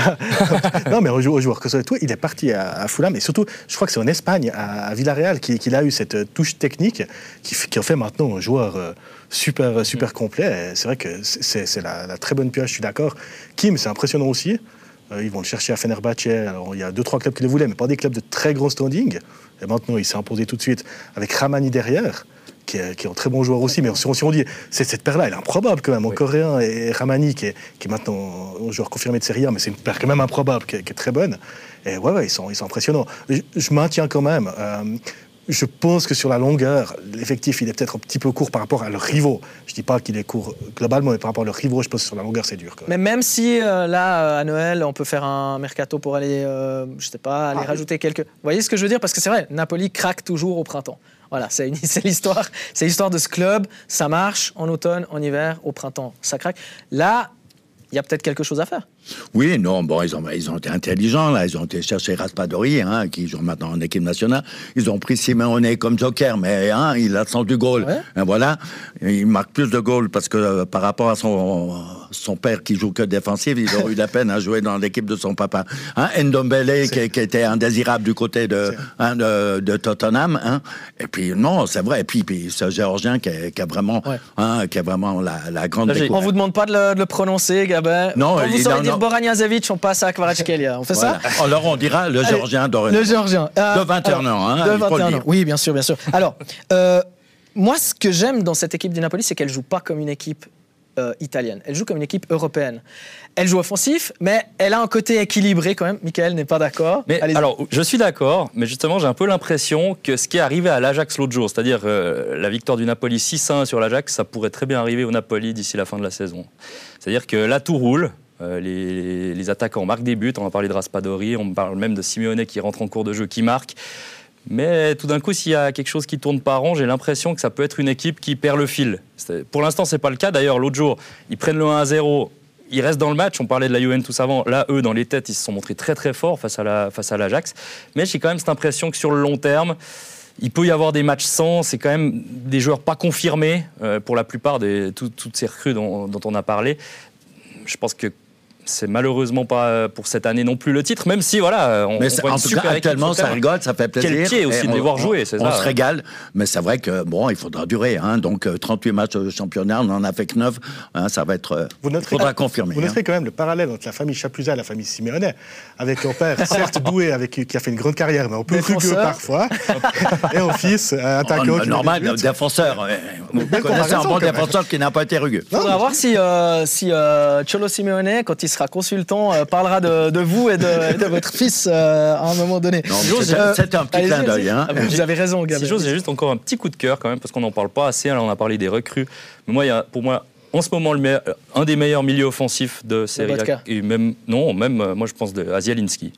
<laughs> non, mais un joueur, costaud et tout, il est parti à, Fulham. Et surtout, je crois que c'est en Espagne, à, Villarreal, qu'il a eu cette touche technique qui, qui en fait maintenant un joueur super, super complet. C'est vrai que c'est la, très bonne pioche, je suis d'accord. Kim, c'est impressionnant aussi. Euh, ils vont le chercher à Fenerbahce. Alors, il y a deux, trois clubs qui le voulaient, mais pas des clubs de très gros standing. Et maintenant, il s'est imposé tout de suite avec Ramani derrière. Qui est, un très bon joueur aussi, mais si on, dit, c'est cette paire-là, elle est improbable quand même, en coréen, et Ramani, qui est, qui est, maintenant un joueur confirmé de Serie A, mais c'est une paire quand même improbable, qui est, très bonne. Et ouais, ouais ils, sont, ils sont impressionnants. Je, maintiens quand même, euh, je pense que sur la longueur, l'effectif, il est peut-être un petit peu court par rapport à leurs rivaux. Je ne dis pas qu'il est court globalement, mais par rapport à leurs rivaux, je pense que sur la longueur, c'est dur. Mais même si euh, là, euh, à Noël, on peut faire un mercato pour aller, euh, je sais pas, aller ah, rajouter quelques. Vous voyez ce que je veux dire? Parce que c'est vrai, Napoli craque toujours au printemps. Voilà, c'est <laughs> l'histoire, c'est l'histoire de ce club. Ça marche en automne, en hiver, au printemps, ça craque. Là, il y a peut-être quelque chose à faire. Oui, non, bon, ils ont, ils ont été intelligents, là. Ils ont été chercher Raspadori, hein, qui joue maintenant en équipe nationale. Ils ont pris Simeone comme joker, mais hein, il a le sens du goal. Voilà. Il marque plus de goals parce que euh, par rapport à son, son père qui joue que défensif, il aurait eu la peine à jouer dans l'équipe de son papa. Hein, Ndombele, qui, qui, était indésirable du côté de, hein, de, Tottenham. Hein. Et puis, non, c'est vrai. Et puis, puis ce Géorgien qui, a vraiment, hein, qui a vraiment la, la grande Là, On vous demande pas de le, de le prononcer, Gabin. Non, vous saurez dire Boraniazevic, on passe à Kvaratskhelia. On fait ça Alors, on dira le Géorgien d'origine. Le Géorgien. de 21 ans. Hein, de 21 ans. Oui, bien sûr, bien sûr. Alors, euh, moi, ce que j'aime dans cette équipe du Napoli, c'est qu'elle joue pas comme une équipe euh, italienne. Elle joue comme une équipe européenne. Elle joue offensif, mais elle a un côté équilibré quand même. Michael n'est pas d'accord. Mais alors, je suis d'accord, mais justement, j'ai un peu l'impression que ce qui est arrivé à l'Ajax l'autre jour, c'est-à-dire euh, la victoire du Napoli 6-1 sur l'Ajax, ça pourrait très bien arriver au Napoli d'ici la fin de la saison. C'est-à-dire que là, tout roule. Euh, les, attaquants marquent des buts. On va parler de Raspadori, on parle même de Simeone qui rentre en cours de jeu, qui marque. Mais tout d'un coup, s'il y a quelque chose qui tourne pas rond, j'ai l'impression que ça peut être une équipe qui perd le fil. Pour l'instant, c'est pas le cas. D'ailleurs, l'autre jour, ils prennent le 1 0. Ils restent dans le match. On parlait de la Juventus avant. Là, eux, dans les têtes, ils se sont montrés très très forts face à la l'Ajax. Mais j'ai quand même cette impression que sur le long terme, il peut y avoir des matchs sans. C'est quand même des joueurs pas confirmés euh, pour la plupart de toutes ces recrues dont on a parlé. Je pense que c'est malheureusement pas euh, pour cette année non plus le titre, même si voilà, on, mais en tout cas, actuellement ça rigole, ça fait plaisir. Quel pied aussi de les voir jouer, c'est ça. On se régale, mais c'est vrai que bon, il faudra durer. Hein, donc 38 euh, matchs de championnat, on en a fait que 9, hein, ça va être. Euh, il faudra confirmer. Vous noterez hein. quand même le parallèle entre la famille Chapuzat et la famille Simeone, avec leur père, <laughs> certes doué, avec qui a fait une grande carrière, mais <laughs> un peu rugueux parfois, et un fils attaquant. Oh, normal, défenseur. Vous connaissez un bon défenseur qui n'a pas été rugueux. Il faudra voir si si Cholo Simeone, quand il sera consultant, euh, parlera de, vous et de, votre fils euh, à un moment donné. C'est un petit clin d'œil. Hein. Vous avez raison, Gabriel. Si j'ose, j'ai juste encore un petit coup de cœur quand même, parce qu'on n'en parle pas assez. Alors, on a parlé des recrues. Mais moi, il y a, pour moi, en ce moment, le un des meilleurs milieux offensifs de série. Et même, non, même, euh, moi, je pense de Azialinski.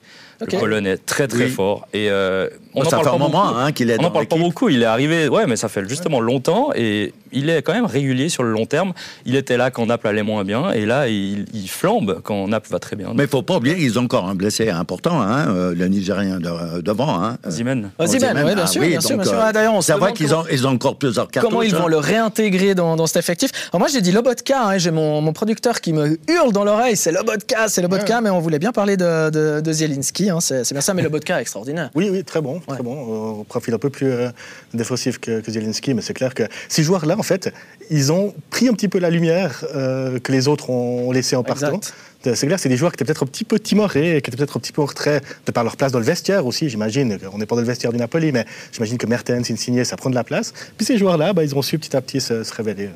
Le Polonais, très très fort. Et euh, on ça fait un moment hein, qu'il est On n'en parle pas beaucoup. Il est arrivé, ouais, mais ça fait justement longtemps et il est quand même régulier sur le long terme. Il était là quand Naples allait moins bien et là il, flambe quand Naples va très bien. Mais il faut pas oublier qu'ils ont encore un blessé important, hein, euh, le Nigérien de, devant. Hein. Zimen. Oh, Zimen, oui, bien sûr. bien sûr, bien sûr. Ah, D'ailleurs, vrai qu'ils ont, ils ont encore plusieurs cartouches. Comment ils vont le réintégrer dans, dans cet effectif Alors moi j'ai dit Lobotka, hein, j'ai mon, mon, producteur qui me hurle dans l'oreille, c'est Lobotka, c'est Lobotka, mais on voulait bien parler de, de, de Zielinski, c'est bien ça, mais Lobotka extraordinaire. Oui, oui, très bon, très bon. Au profil un peu plus euh, défensif que, que Zielinski, mais c'est clair que ces joueurs-là, en fait, ils ont pris un petit peu la lumière euh, que les autres ont laissé en partant. C'est clair, c'est des joueurs qui étaient peut-être un petit peu timorés, qui étaient peut-être un petit peu en retrait de par leur place dans le vestiaire aussi, j'imagine. On n'est pas dans le vestiaire du Napoli, mais j'imagine que Mertens, Insigne, ça prend de la place. Puis ces joueurs-là, bah, ils ont su petit à petit se, se révéler.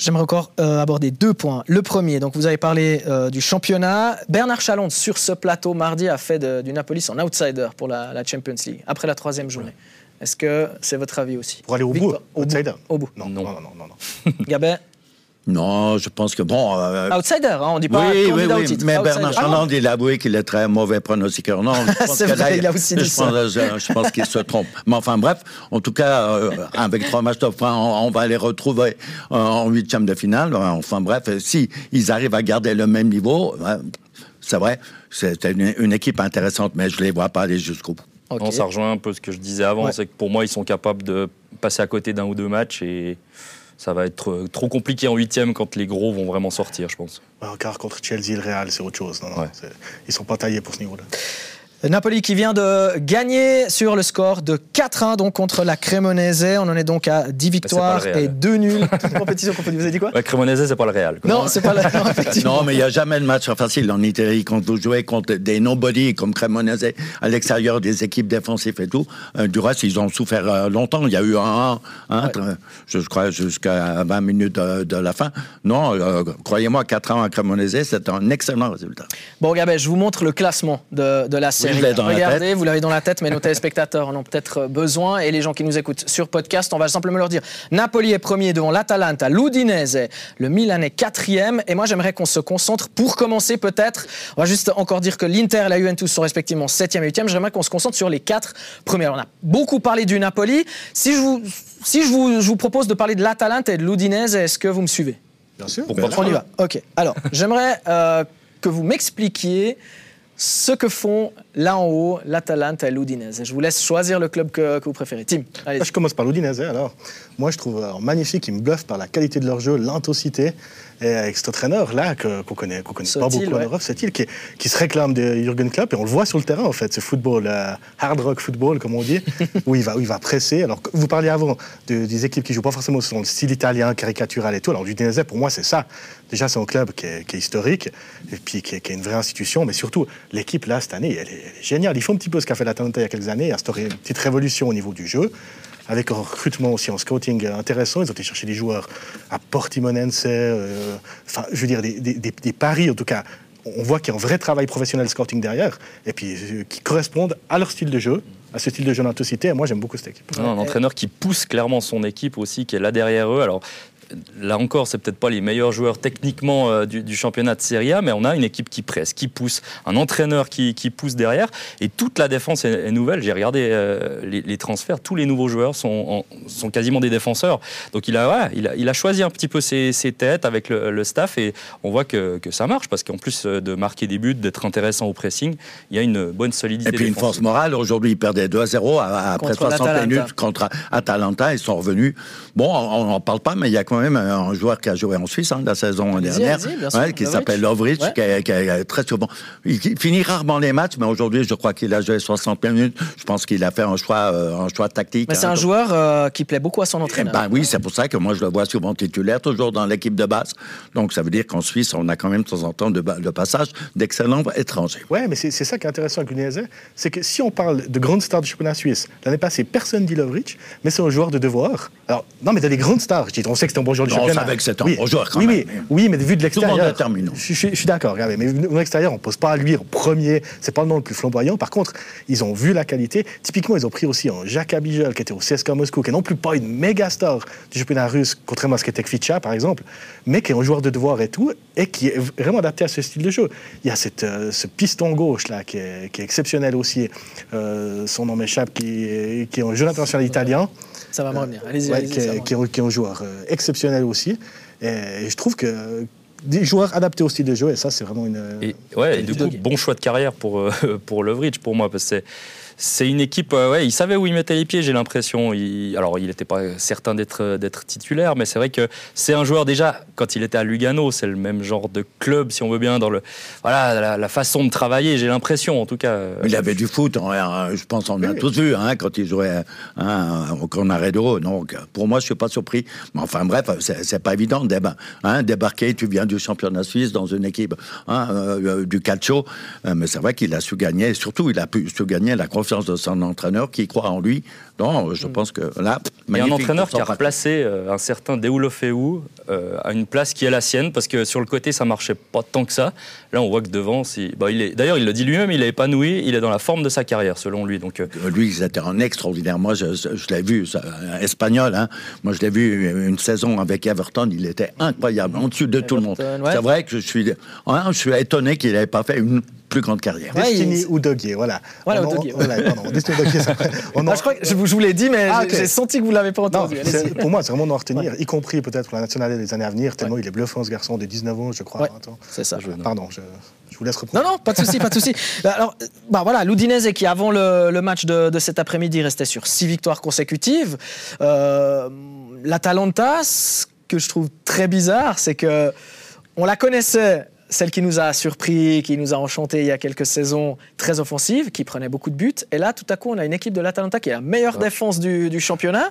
J'aimerais encore euh, aborder deux points. Le premier, donc vous avez parlé euh, du championnat. Bernard Chalonde, sur ce plateau mardi, a fait du Napoli son outsider pour la, Champions League, après la troisième journée. Est-ce que c'est votre avis aussi? Pour aller au bout Outsider Au bout. Non, non, non, non. non, <laughs> Gabin? Non, je pense que bon. Euh, outsider, hein, on dit pas oui, candidat oui, oui, Mais Bernard Chaland, il a avoué qu'il est très mauvais pronostiqueur. Non, <laughs> c'est vrai, il a aussi dit je ça. Pense, je, pense qu'il se trompe. Mais enfin, bref, en tout cas, euh, avec trois matchs de fin, on, va les retrouver en huitième de finale. Enfin, bref, si ils arrivent à garder le même niveau, c'est vrai, c'est une, une équipe intéressante, mais je ne les vois pas aller jusqu'au bout. Ok. Non, ça rejoint un peu ce que je disais avant, Ouais. c'est que pour moi, ils sont capables de passer à côté d'un ou deux matchs et ça va être euh, trop compliqué en huitième quand les gros vont vraiment sortir, je pense. Encore contre Chelsea, le Real, c'est autre chose. Non, non, Ouais. ils sont pas taillés pour ce niveau-là. Napoli qui vient de gagner sur le score de 4-1 donc contre la Cremonese. On en est donc à 10 victoires Real. et 2 nuls. <laughs> Toute compétition confondue. Vous avez dit quoi Ouais, Cremonese, c'est pas le Real. quoi. Non, c'est pas la. Non, <laughs> effectivement. Non, mais il n'y a jamais de match facile en Italie quand vous jouez contre des nobody comme Cremonese à l'extérieur des équipes défensives et tout. Euh, du reste, ils ont souffert euh, longtemps. Il y a eu un 1, Ouais. je crois, jusqu'à 20 minutes de, de la fin. Non, euh, croyez-moi, 4 ans à Cremonese, c'est un excellent résultat. Bon, regardez, je vous montre le classement de, de la série. Je l'ai dans la Regardez, tête. vous l'avez dans la tête, mais nos téléspectateurs en ont peut-être besoin. Et les gens qui nous écoutent sur podcast, on va simplement leur dire Napoli est premier devant l'Atalanta, l'Udinese, le Milan est quatrième. Et moi, j'aimerais qu'on se concentre pour commencer, peut-être. On va juste encore dire que l'Inter et la Juventus sont respectivement septième et huitième. J'aimerais qu'on se concentre sur les quatre premiers. Alors, on a beaucoup parlé du Napoli. Si je vous, si je vous, je vous propose de parler de l'Atalanta et de l'Udinese, est-ce que vous me suivez? Bien sûr. Pourquoi Ben, on y va. Ok. Alors, j'aimerais euh, que vous m'expliquiez ce que font là en haut l'Atalanta et l'Udinese. Je vous laisse choisir le club que, vous préférez. Tim, allez. Je commence par l'Udinese. Alors, moi, je trouve euh, magnifique. Ils me bluffent par la qualité de leur jeu, l'intensité. Et avec cet entraîneur-là, que- qu'on connaît, qu'on connaît pas beaucoup ouais. en Europe, c'est il qui, qui se réclame de Jürgen Klopp. Et on le voit sur le terrain, en fait, ce football, euh, hard rock football, comme on dit, <laughs> où il va, où il va presser. Alors, vous parliez avant de- des équipes qui jouent pas forcément sur le style italien, caricatural et tout. Alors, l'Udinese, pour moi, c'est ça. Déjà, c'est un club qui est, qui est historique et puis qui est, qui est une vraie institution. Mais surtout, l'équipe, là, cette année, elle est, elle est géniale. Ils font un petit peu ce qu'a fait l'Atalanta il y a quelques années, instaurer une petite révolution au niveau du jeu avec un recrutement aussi en scouting intéressant. Ils ont été chercher des joueurs à Portimonense, euh, enfin, je veux dire, des, paris, en tout cas. On voit qu'il y a un vrai travail professionnel scouting derrière, et puis euh, qui correspondent à leur style de jeu, à ce style de jeu d'intensité. Et moi, j'aime beaucoup cette équipe. Un entraîneur qui pousse clairement son équipe aussi, qui est là derrière eux. Alors là encore, c'est peut-être pas les meilleurs joueurs techniquement euh, du, du championnat de Serie A, mais on a une équipe qui presse, qui pousse, un entraîneur qui, qui pousse derrière, et toute la défense est, est nouvelle. J'ai regardé euh, les, les transferts, tous les nouveaux joueurs sont, en- sont quasiment des défenseurs. Donc il a, il a, il a choisi un petit peu ses, ses têtes avec le, le staff, et on voit que, que ça marche, parce qu'en plus euh, de marquer des buts, d'être intéressant au pressing, il y a une bonne solidité. Et puis une force morale. Aujourd'hui, ils perdaient 2 à 0 à- à- après Contre 60 l'Atalanta. minutes contre Atalanta. Ils sont revenus. Bon, on n'en parle pas, mais il y a quand même un joueur qui a joué en Suisse hein, la saison dernière, ouais, qui s'appelle Lovric, Ouais. qui, est- qui est très souvent. Il, finit rarement les matchs, mais aujourd'hui, je crois qu'il a joué 60 minutes. Je pense qu'il a fait un choix, euh, un choix tactique. Mais c'est hein, un donc- joueur euh, qui plaît beaucoup à son eh entraîneur. ben oui, c'est pour ça que moi je le vois souvent titulaire, toujours dans l'équipe de base. Donc ça veut dire qu'en Suisse, on a quand même de temps en temps de, de passage d'excellents étrangers. Ouais, mais c'est c'est ça qui est intéressant avec l'Udinese, c'est que si on parle de grandes stars du championnat suisse, l'année passée, personne dit Lovric, mais c'est un joueur de devoir. Alors, non, mais t'as des grandes stars. Je dis, on sait que c'est un bon joueur du Non, on championnat. savait que c'était un oui. bon joueur quand oui, même. Oui, oui, mais vu de Tout le monde l'extérieur. Je, suis- je suis d'accord, regardez, mais vu de l'extérieur, on pose pas à lui en premier. C'est pas le nom le plus flamboyant. Par contre, ils ont vu la qualité. Typiquement, ils ont pris aussi un Jacques Abigel qui était au CSKA Moscou, qui est non plus pas une méga star du championnat russe, contrairement à ce qu'était Kvicha, par exemple, mais qui est un joueur de devoir et tout, et qui est vraiment adapté à ce style de jeu. Il y a cette, euh, ce piston gauche là qui est, qui est exceptionnel aussi. Euh, son nom m'échappe, qui, est- qui est un jeune international italien. Ça va me revenir. Allez-y, Ouais, qui est un joueur euh, exceptionnel aussi. Et je trouve que des joueurs adaptés au style de jeu, et ça, c'est vraiment une. Et, ouais, et du coup, bon choix de carrière pour, euh, <laughs> pour Lovric, pour moi, parce que c'est. Une équipe, euh, ouais, il savait où il mettait les pieds, j'ai l'impression. Il- alors, il n'était pas certain d'être d'être titulaire, mais c'est vrai que c'est un joueur déjà, quand il était à Lugano, c'est le même genre de club, si on veut bien, dans le, voilà, la, la façon de travailler, j'ai l'impression, en tout cas. euh, Il avait du foot, hein, je pense qu'on a tous vu hein, quand il jouait hein, au Conarredo. Donc, pour moi, je suis pas surpris. Mais enfin, bref, c'est c'est pas évident déba- hein, débarquer. Tu viens du championnat suisse dans une équipe hein, euh, euh, du calcio. Euh, mais c'est vrai qu'il a su gagner. Et surtout, il a pu su gagner la confiance de son entraîneur qui croit en lui. Donc, je pense que là, Il y a un entraîneur qui a part. replacé euh, un certain Deulofeu euh, à une place qui est la sienne, parce que sur le côté, ça marchait pas tant que ça. Là, on voit que devant, c'est- bah, il est... d'ailleurs, il le dit lui-même, il est épanoui, il est dans la forme de sa carrière, selon lui. Donc, euh, Lui, c'était un extraordinaire. Moi, je, l'ai vu, ça, un espagnol. Hein. Moi, je l'ai vu une saison avec Everton. Il était incroyable, en dessus de tout le monde. Ouais. C'est vrai que je suis, hein, je suis étonné qu'il n'ait pas fait une plus grande carrière. Ouais, Destiny il- ou Doguier, voilà. Voilà, On- Udogie, on- voilà, pardon, Destiny ou Ah, en- je, crois que je vous, je l'ai dit, mais Ah, j'ai- ok. j'ai senti que vous ne l'avez pas Non, entendu. Allez-y. pour moi, c'est vraiment à retenir, y compris peut-être pour la nationale des années à venir, tellement il est bluffant ce garçon de 19 ans, je crois. Ouais. Attends. C'est ça. Pardon, je, je vous laisse reprendre. Non, non, pas de souci, pas de souci. <laughs> Bah, Alors, bah voilà, l'Udinese qui avant le, le match de, de cet après-midi restait sur six victoires consécutives. Euh, L'Atalanta, ce que je trouve très bizarre, c'est que on la connaissait. Celle qui nous a surpris, qui nous a enchanté il y a quelques saisons, très offensive, qui prenait beaucoup de buts. Et là, tout à coup, on a une équipe de l'Atalanta qui est la meilleure défense du, du championnat.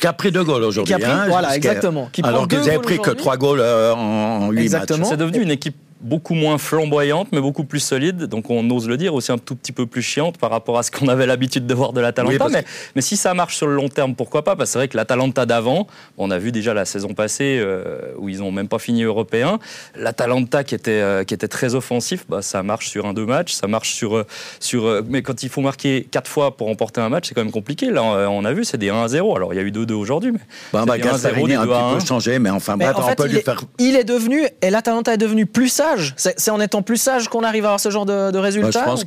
Qui a pris deux goals aujourd'hui. Qui a pris- hein, voilà, jusqu'à- exactement. Qui alors qu'ils avaient goals pris que trois goals euh, en, huit Exactement. matchs. C'est devenu une équipe beaucoup moins flamboyante, mais beaucoup plus solide. Donc on ose le dire, aussi un tout petit peu plus chiante par rapport à ce qu'on avait l'habitude de voir de l'Atalanta. Oui, mais, mais si ça marche sur le long terme, pourquoi pas? Parce que c'est vrai que l'Atalanta d'avant, on a vu déjà la saison passée euh, où ils n'ont même pas fini européen. L'Atalanta qui était, euh, qui était très offensif, bah, ça marche sur un deux matchs, ça marche sur, euh, sur. euh, mais quand il faut marquer quatre fois pour remporter un match, c'est quand même compliqué. Là, on a vu, c'est des 1 à 0. Alors il y a eu 2-2 aujourd'hui, mais. Bah, bah, des 1-0, Gasparini des a un 2 à petit 1. peu changé, mais enfin Mais bref, en on peut il, lui est, faire. il est devenu, et l'Atalanta est devenu plus sage. C'est en étant plus sage qu'on arrive à avoir ce genre de, de résultats je pense je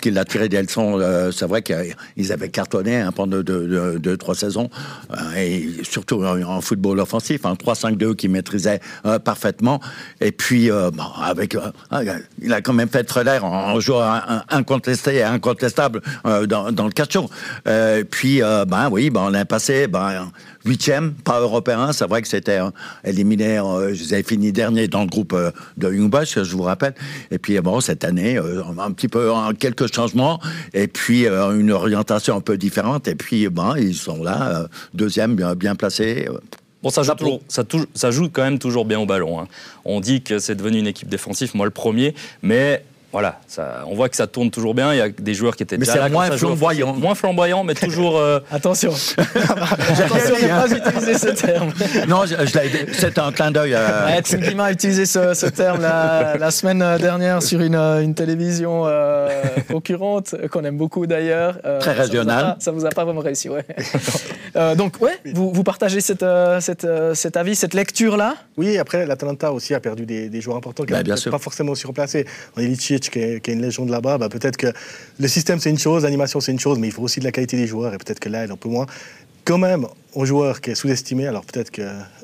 qu'il a tiré des leçons. euh, c'est vrai qu'ils avaient cartonné hein, pendant deux, deux- deux, trois saisons, euh, et surtout en, en football offensif, un 3-5-2 qui maîtrisait euh, parfaitement. Et puis, bon, avec, il a quand même fait très l'air en, en un- incontesté et incontestable dans, dans le catch euh, Puis, ben oui, ben, on est passé ben, huitième, pas européen. C'est vrai que c'était euh, éliminé. euh, ils avaient fini dernier dans le groupe euh, de Young Boys, je vous rappelle. Et puis, bon, cette année, euh, un petit peu euh, quelques changements et puis euh, une orientation un peu différente. Et puis, ben, ils sont là, deuxième, bien, bien placé. Bon, ça joue, toujours- ça joue quand même toujours bien au ballon. hein. On dit que c'est devenu une équipe défensive, moi le premier, mais voilà, ça, on voit que ça tourne toujours bien. Il y a des joueurs qui étaient Mais déjà c'est là quand moins ça joue flamboyant. offensif. Moins flamboyant, mais toujours. euh, <laughs> Attention. <laughs> Attention de ne pas utiliser ce terme. <laughs> Non, c'était un clin d'œil. euh, Ouais, Tsingima a utilisé ce, ce terme la, la semaine dernière sur une, une télévision euh, concurrente, qu'on aime beaucoup d'ailleurs. Euh, Très régionale. pas- Ça vous a pas vraiment réussi, ouais. Euh, donc, ouais, vous, vous partagez cette, euh, cette, euh, cet avis, cette lecture-là? Oui, après, l'Atalanta aussi a perdu des, des joueurs importants qui Bah, sûr. pas forcément aussi remplacés. On a Qui est, une légende là-bas. Bah, peut-être que le système, c'est une chose, l'animation, c'est une chose, mais il faut aussi de la qualité des joueurs. Et peut-être que là, il est un peu moins. Quand même, un joueur qui est sous-estimé, alors peut-être que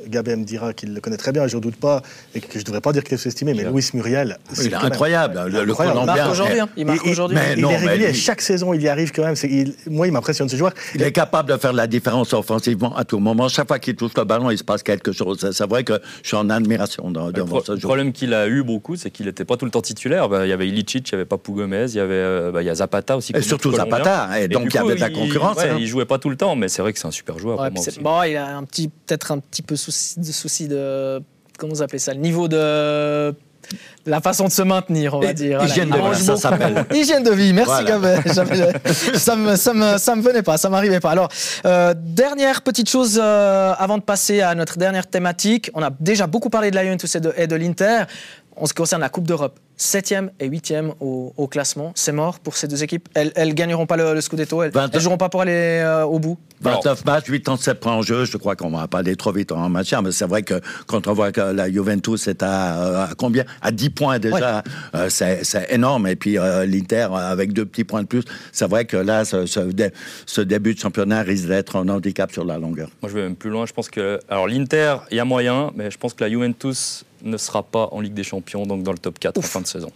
Gabé me dira qu'il le connaît très bien, je ne doute pas, et que je ne devrais pas dire qu'il est sous-estimé, mais Luis Muriel, c'est il est même- incroyable, le, le Incroyable. Il Colombien. marque aujourd'hui. hein. Il marque Il- il- aujourd'hui. mais il non, est régulier, lui- chaque saison, il y arrive quand même. C'est- il- moi, il m'impressionne ce joueur. Il est capable de faire la différence offensivement à tout moment. Chaque fois qu'il touche le ballon, il se passe quelque chose. C'est- C'est vrai que je suis en admiration de- le, devant pro- ce le joueur. problème qu'il a eu beaucoup, c'est qu'il n'était pas tout le temps titulaire. Bah, il y avait Ilicic, il y avait Papou Gomez, il y avait euh, bah, il y a Zapata aussi. Et surtout. Zapata, et donc il y avait de la concurrence, hein. Il jouait pas tout le temps, mais c'est vrai que c'est un super joueur Aussi. bon, il a un petit, peut-être un petit peu souci de, souci de. Comment vous appelez ça Le niveau de. La façon de se maintenir, on va Et- dire. hygiène de vie, ça s'appelle. <laughs> Hygiène de vie, merci Voilà. <laughs> J'avais- ça, me, ça, me, ça me venait pas, ça m'arrivait pas. Alors, euh, dernière petite chose euh, avant de passer à notre dernière thématique. On a déjà beaucoup parlé de la Juventus et de, et de l'Inter. En ce qui concerne la Coupe d'Europe, 7e et 8e au, au classement, c'est mort pour ces deux équipes. Elles, elles gagneront pas le, le Scudetto, elles, 20. elles joueront pas pour aller euh, au bout. 29 matchs, 87 points en jeu. Je crois qu'on va pas aller trop vite en match, mais c'est vrai que quand on voit que la Juventus est à, euh, à combien? À 10 points déjà, euh, c'est c'est énorme. Et puis euh, l'Inter avec deux petits points de plus, c'est vrai que là, ce, ce dé- ce début de championnat risque d'être un handicap sur la longueur. Moi, je vais même plus loin. Je pense que. Alors, l'Inter, il y a moyen, mais je pense que la Juventus ne sera pas en Ligue des Champions, donc dans le top 4 en fin de saison.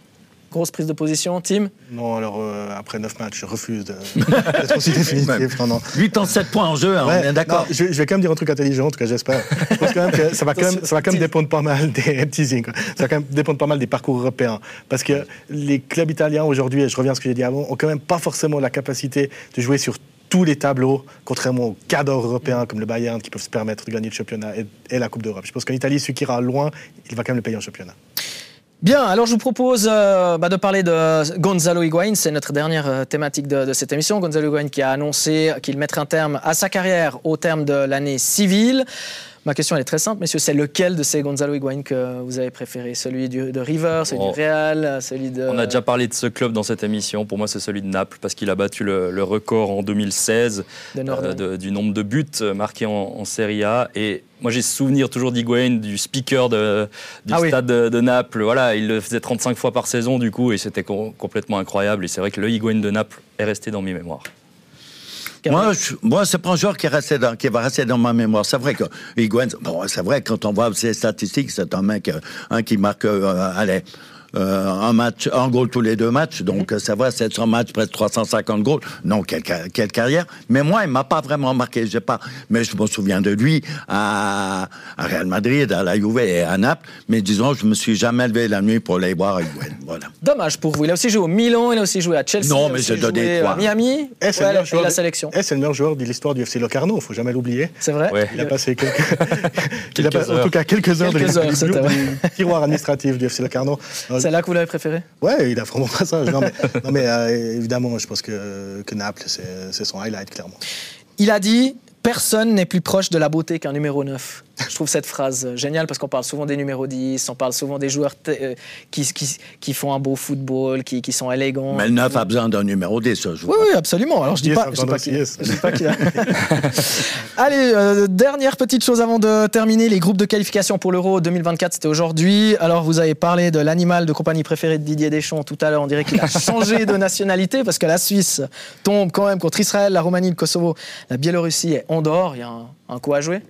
Grosse prise de position, Tim. Non, alors euh, après 9 matchs, je refuse de- <laughs> d'être aussi définitif. Non, non. 87 points en jeu, hein, Ouais, on est d'accord. non, je, vais- je vais quand même dire un truc intelligent, en tout cas j'espère. Je pense quand même que ça va quand même, ça va quand même dépendre pas mal des <laughs> teasing, quoi. Ça va quand même dépendre pas mal des parcours européens. Parce que les clubs italiens aujourd'hui, et je reviens à ce que j'ai dit avant, ont quand même pas forcément la capacité de jouer sur tous les tableaux, contrairement aux cadres européens comme le Bayern qui peuvent se permettre de gagner le championnat et, la Coupe d'Europe. Je pense qu'en Italie, celui qui ira loin, il va quand même le payer en championnat. Bien, alors je vous propose euh, bah, de parler de Gonzalo Higuain. C'est notre dernière euh, thématique de, de cette émission. Gonzalo Higuain qui a annoncé qu'il mettrait un terme à sa carrière au terme de l'année civile. Ma question elle est très simple, messieurs. C'est lequel de ces Gonzalo Higuain que vous avez préféré? Celui du, de River, celui Oh. du Real, celui de. On a déjà parlé de ce club dans cette émission. Pour moi, c'est celui de Naples parce qu'il a battu le, le record en 2016 de Nord. euh, de- du nombre de buts euh, marqués en, en Serie A. Et moi, j'ai souvenir toujours d'Higuain, du speaker de- du Ah oui. stade de, de Naples. Voilà, il le faisait 35 fois par saison, du coup, et c'était com- complètement incroyable. Et c'est vrai que le Higuain de Naples est resté dans mes mémoires. Moi, je- moi c'est pas un joueur qui, dans, qui va rester dans ma mémoire. C'est vrai que Higuain, bon, c'est vrai quand on voit ses statistiques, c'est un mec euh, un qui marque, euh, allez, euh, un match, un goal tous les deux matchs. Donc, c'est vrai, 700 matchs, presque 350 goals. Non, quelle, quelle carrière. Mais moi, il m'a pas vraiment marqué. J'ai pas, mais je me souviens de lui à, à Real Madrid, à la Juve et à Naples. Mais disons, je me suis jamais levé la nuit pour aller voir Higuain. Voilà. Dommage pour vous. Il a aussi joué au Milan, il a aussi joué à Chelsea. Non, il a mais j'ai donné à Miami. Eh, c'est Ouais, le meilleur et joueur la de- sélection. eh, c'est le meilleur joueur de l'histoire du FC Locarno, il faut jamais l'oublier. C'est vrai. Ouais. Il a passé quelques, <laughs> <laughs> il a passé, en heures. tout cas quelques heures Quelques de heures, du <laughs> tiroir administratif du FC Locarno. C'est là que vous l'avez préféré Ouais, il a vraiment pas ça. Non, mais, non, mais, euh, évidemment, je pense que, que Naples, c'est son highlight, clairement. Il a dit Personne n'est plus proche de la beauté qu'un numéro 9. Je trouve cette phrase géniale parce qu'on parle souvent des numéros 10, on parle souvent des joueurs euh, qui, qui, qui font un beau football, qui, qui sont élégants. Mais le 9 a besoin d'un numéro 10, ce joueur. Oui, oui, absolument. Alors je dis Yes, pas, je dis pas qu'il- je dis pas qu'il a- <laughs> <laughs> Allez, euh, dernière petite chose avant de terminer. Les groupes de qualification pour l'Euro 2024, c'était aujourd'hui. Alors vous avez parlé de l'animal de compagnie préféré de Didier Deschamps tout à l'heure. On dirait qu'il a changé de nationalité parce que la Suisse tombe quand même contre Israël, la Roumanie, le Kosovo, la Biélorussie et Andorre. Il y a un, un coup à jouer.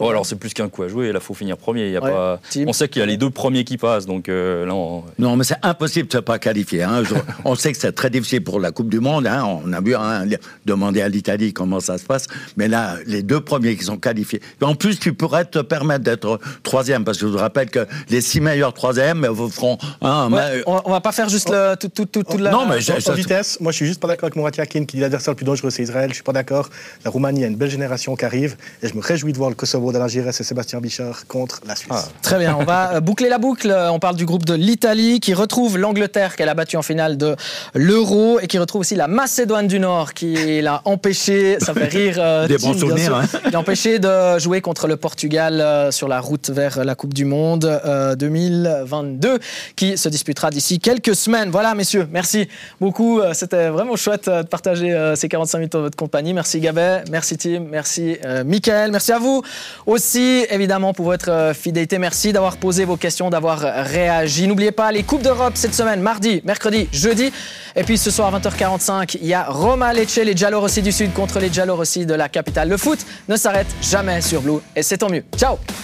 Oh, alors, c'est plus qu'un coup à jouer. Là, faut finir premier. Il y a Ouais. pas... On sait qu'il y a les deux premiers qui passent. Donc euh, là, on- Non, mais c'est impossible de ne pas qualifier. hein. Je- <laughs> on sait que c'est très difficile pour la Coupe du Monde. hein. On a vu hein, demander à l'Italie comment ça se passe. Mais là, les deux premiers qui sont qualifiés. Et en plus, tu pourrais te permettre d'être troisième, parce que je vous rappelle que les six meilleurs troisièmes vous feront un. Ouais, mais- on, on va pas faire juste le, tout, tout, tout, toute la. Non, mais j'ai- En ça- vitesse, moi je suis juste pas d'accord avec Mourad Yakin qui dit l'adversaire le plus dangereux c'est Israël. Je suis pas d'accord. La Roumanie a une belle génération qui arrive et je me réjouis de voir le Kosovo d'Alain Giresse et Sébastien Bichard contre la Suisse. Ah. Très bien, on va euh, boucler la boucle. On parle du groupe de l'Italie qui retrouve l'Angleterre qu'elle a battu en finale de l'Euro et qui retrouve aussi la Macédoine du Nord qui l'a empêché, ça fait rire euh, Des bons souvenirs, hein. qui l'a empêché de jouer contre le Portugal euh, sur la route vers la Coupe du Monde euh, 2022 qui se disputera d'ici quelques semaines. Voilà messieurs, merci beaucoup. C'était vraiment chouette de partager euh, ces 45 minutes en votre compagnie. Merci Gabet, merci Tim, merci euh, Michael, merci à vous aussi évidemment pour votre euh, fidélité. Merci d'avoir posé vos questions, d'avoir réagi. N'oubliez pas les Coupes d'Europe cette semaine, mardi, mercredi, jeudi. Et puis ce soir à 20h45, il y a Roma Lecce, les Giallorossi du Sud contre les Giallorossi de la capitale. Le foot ne s'arrête jamais sur Blue et c'est tant mieux. Ciao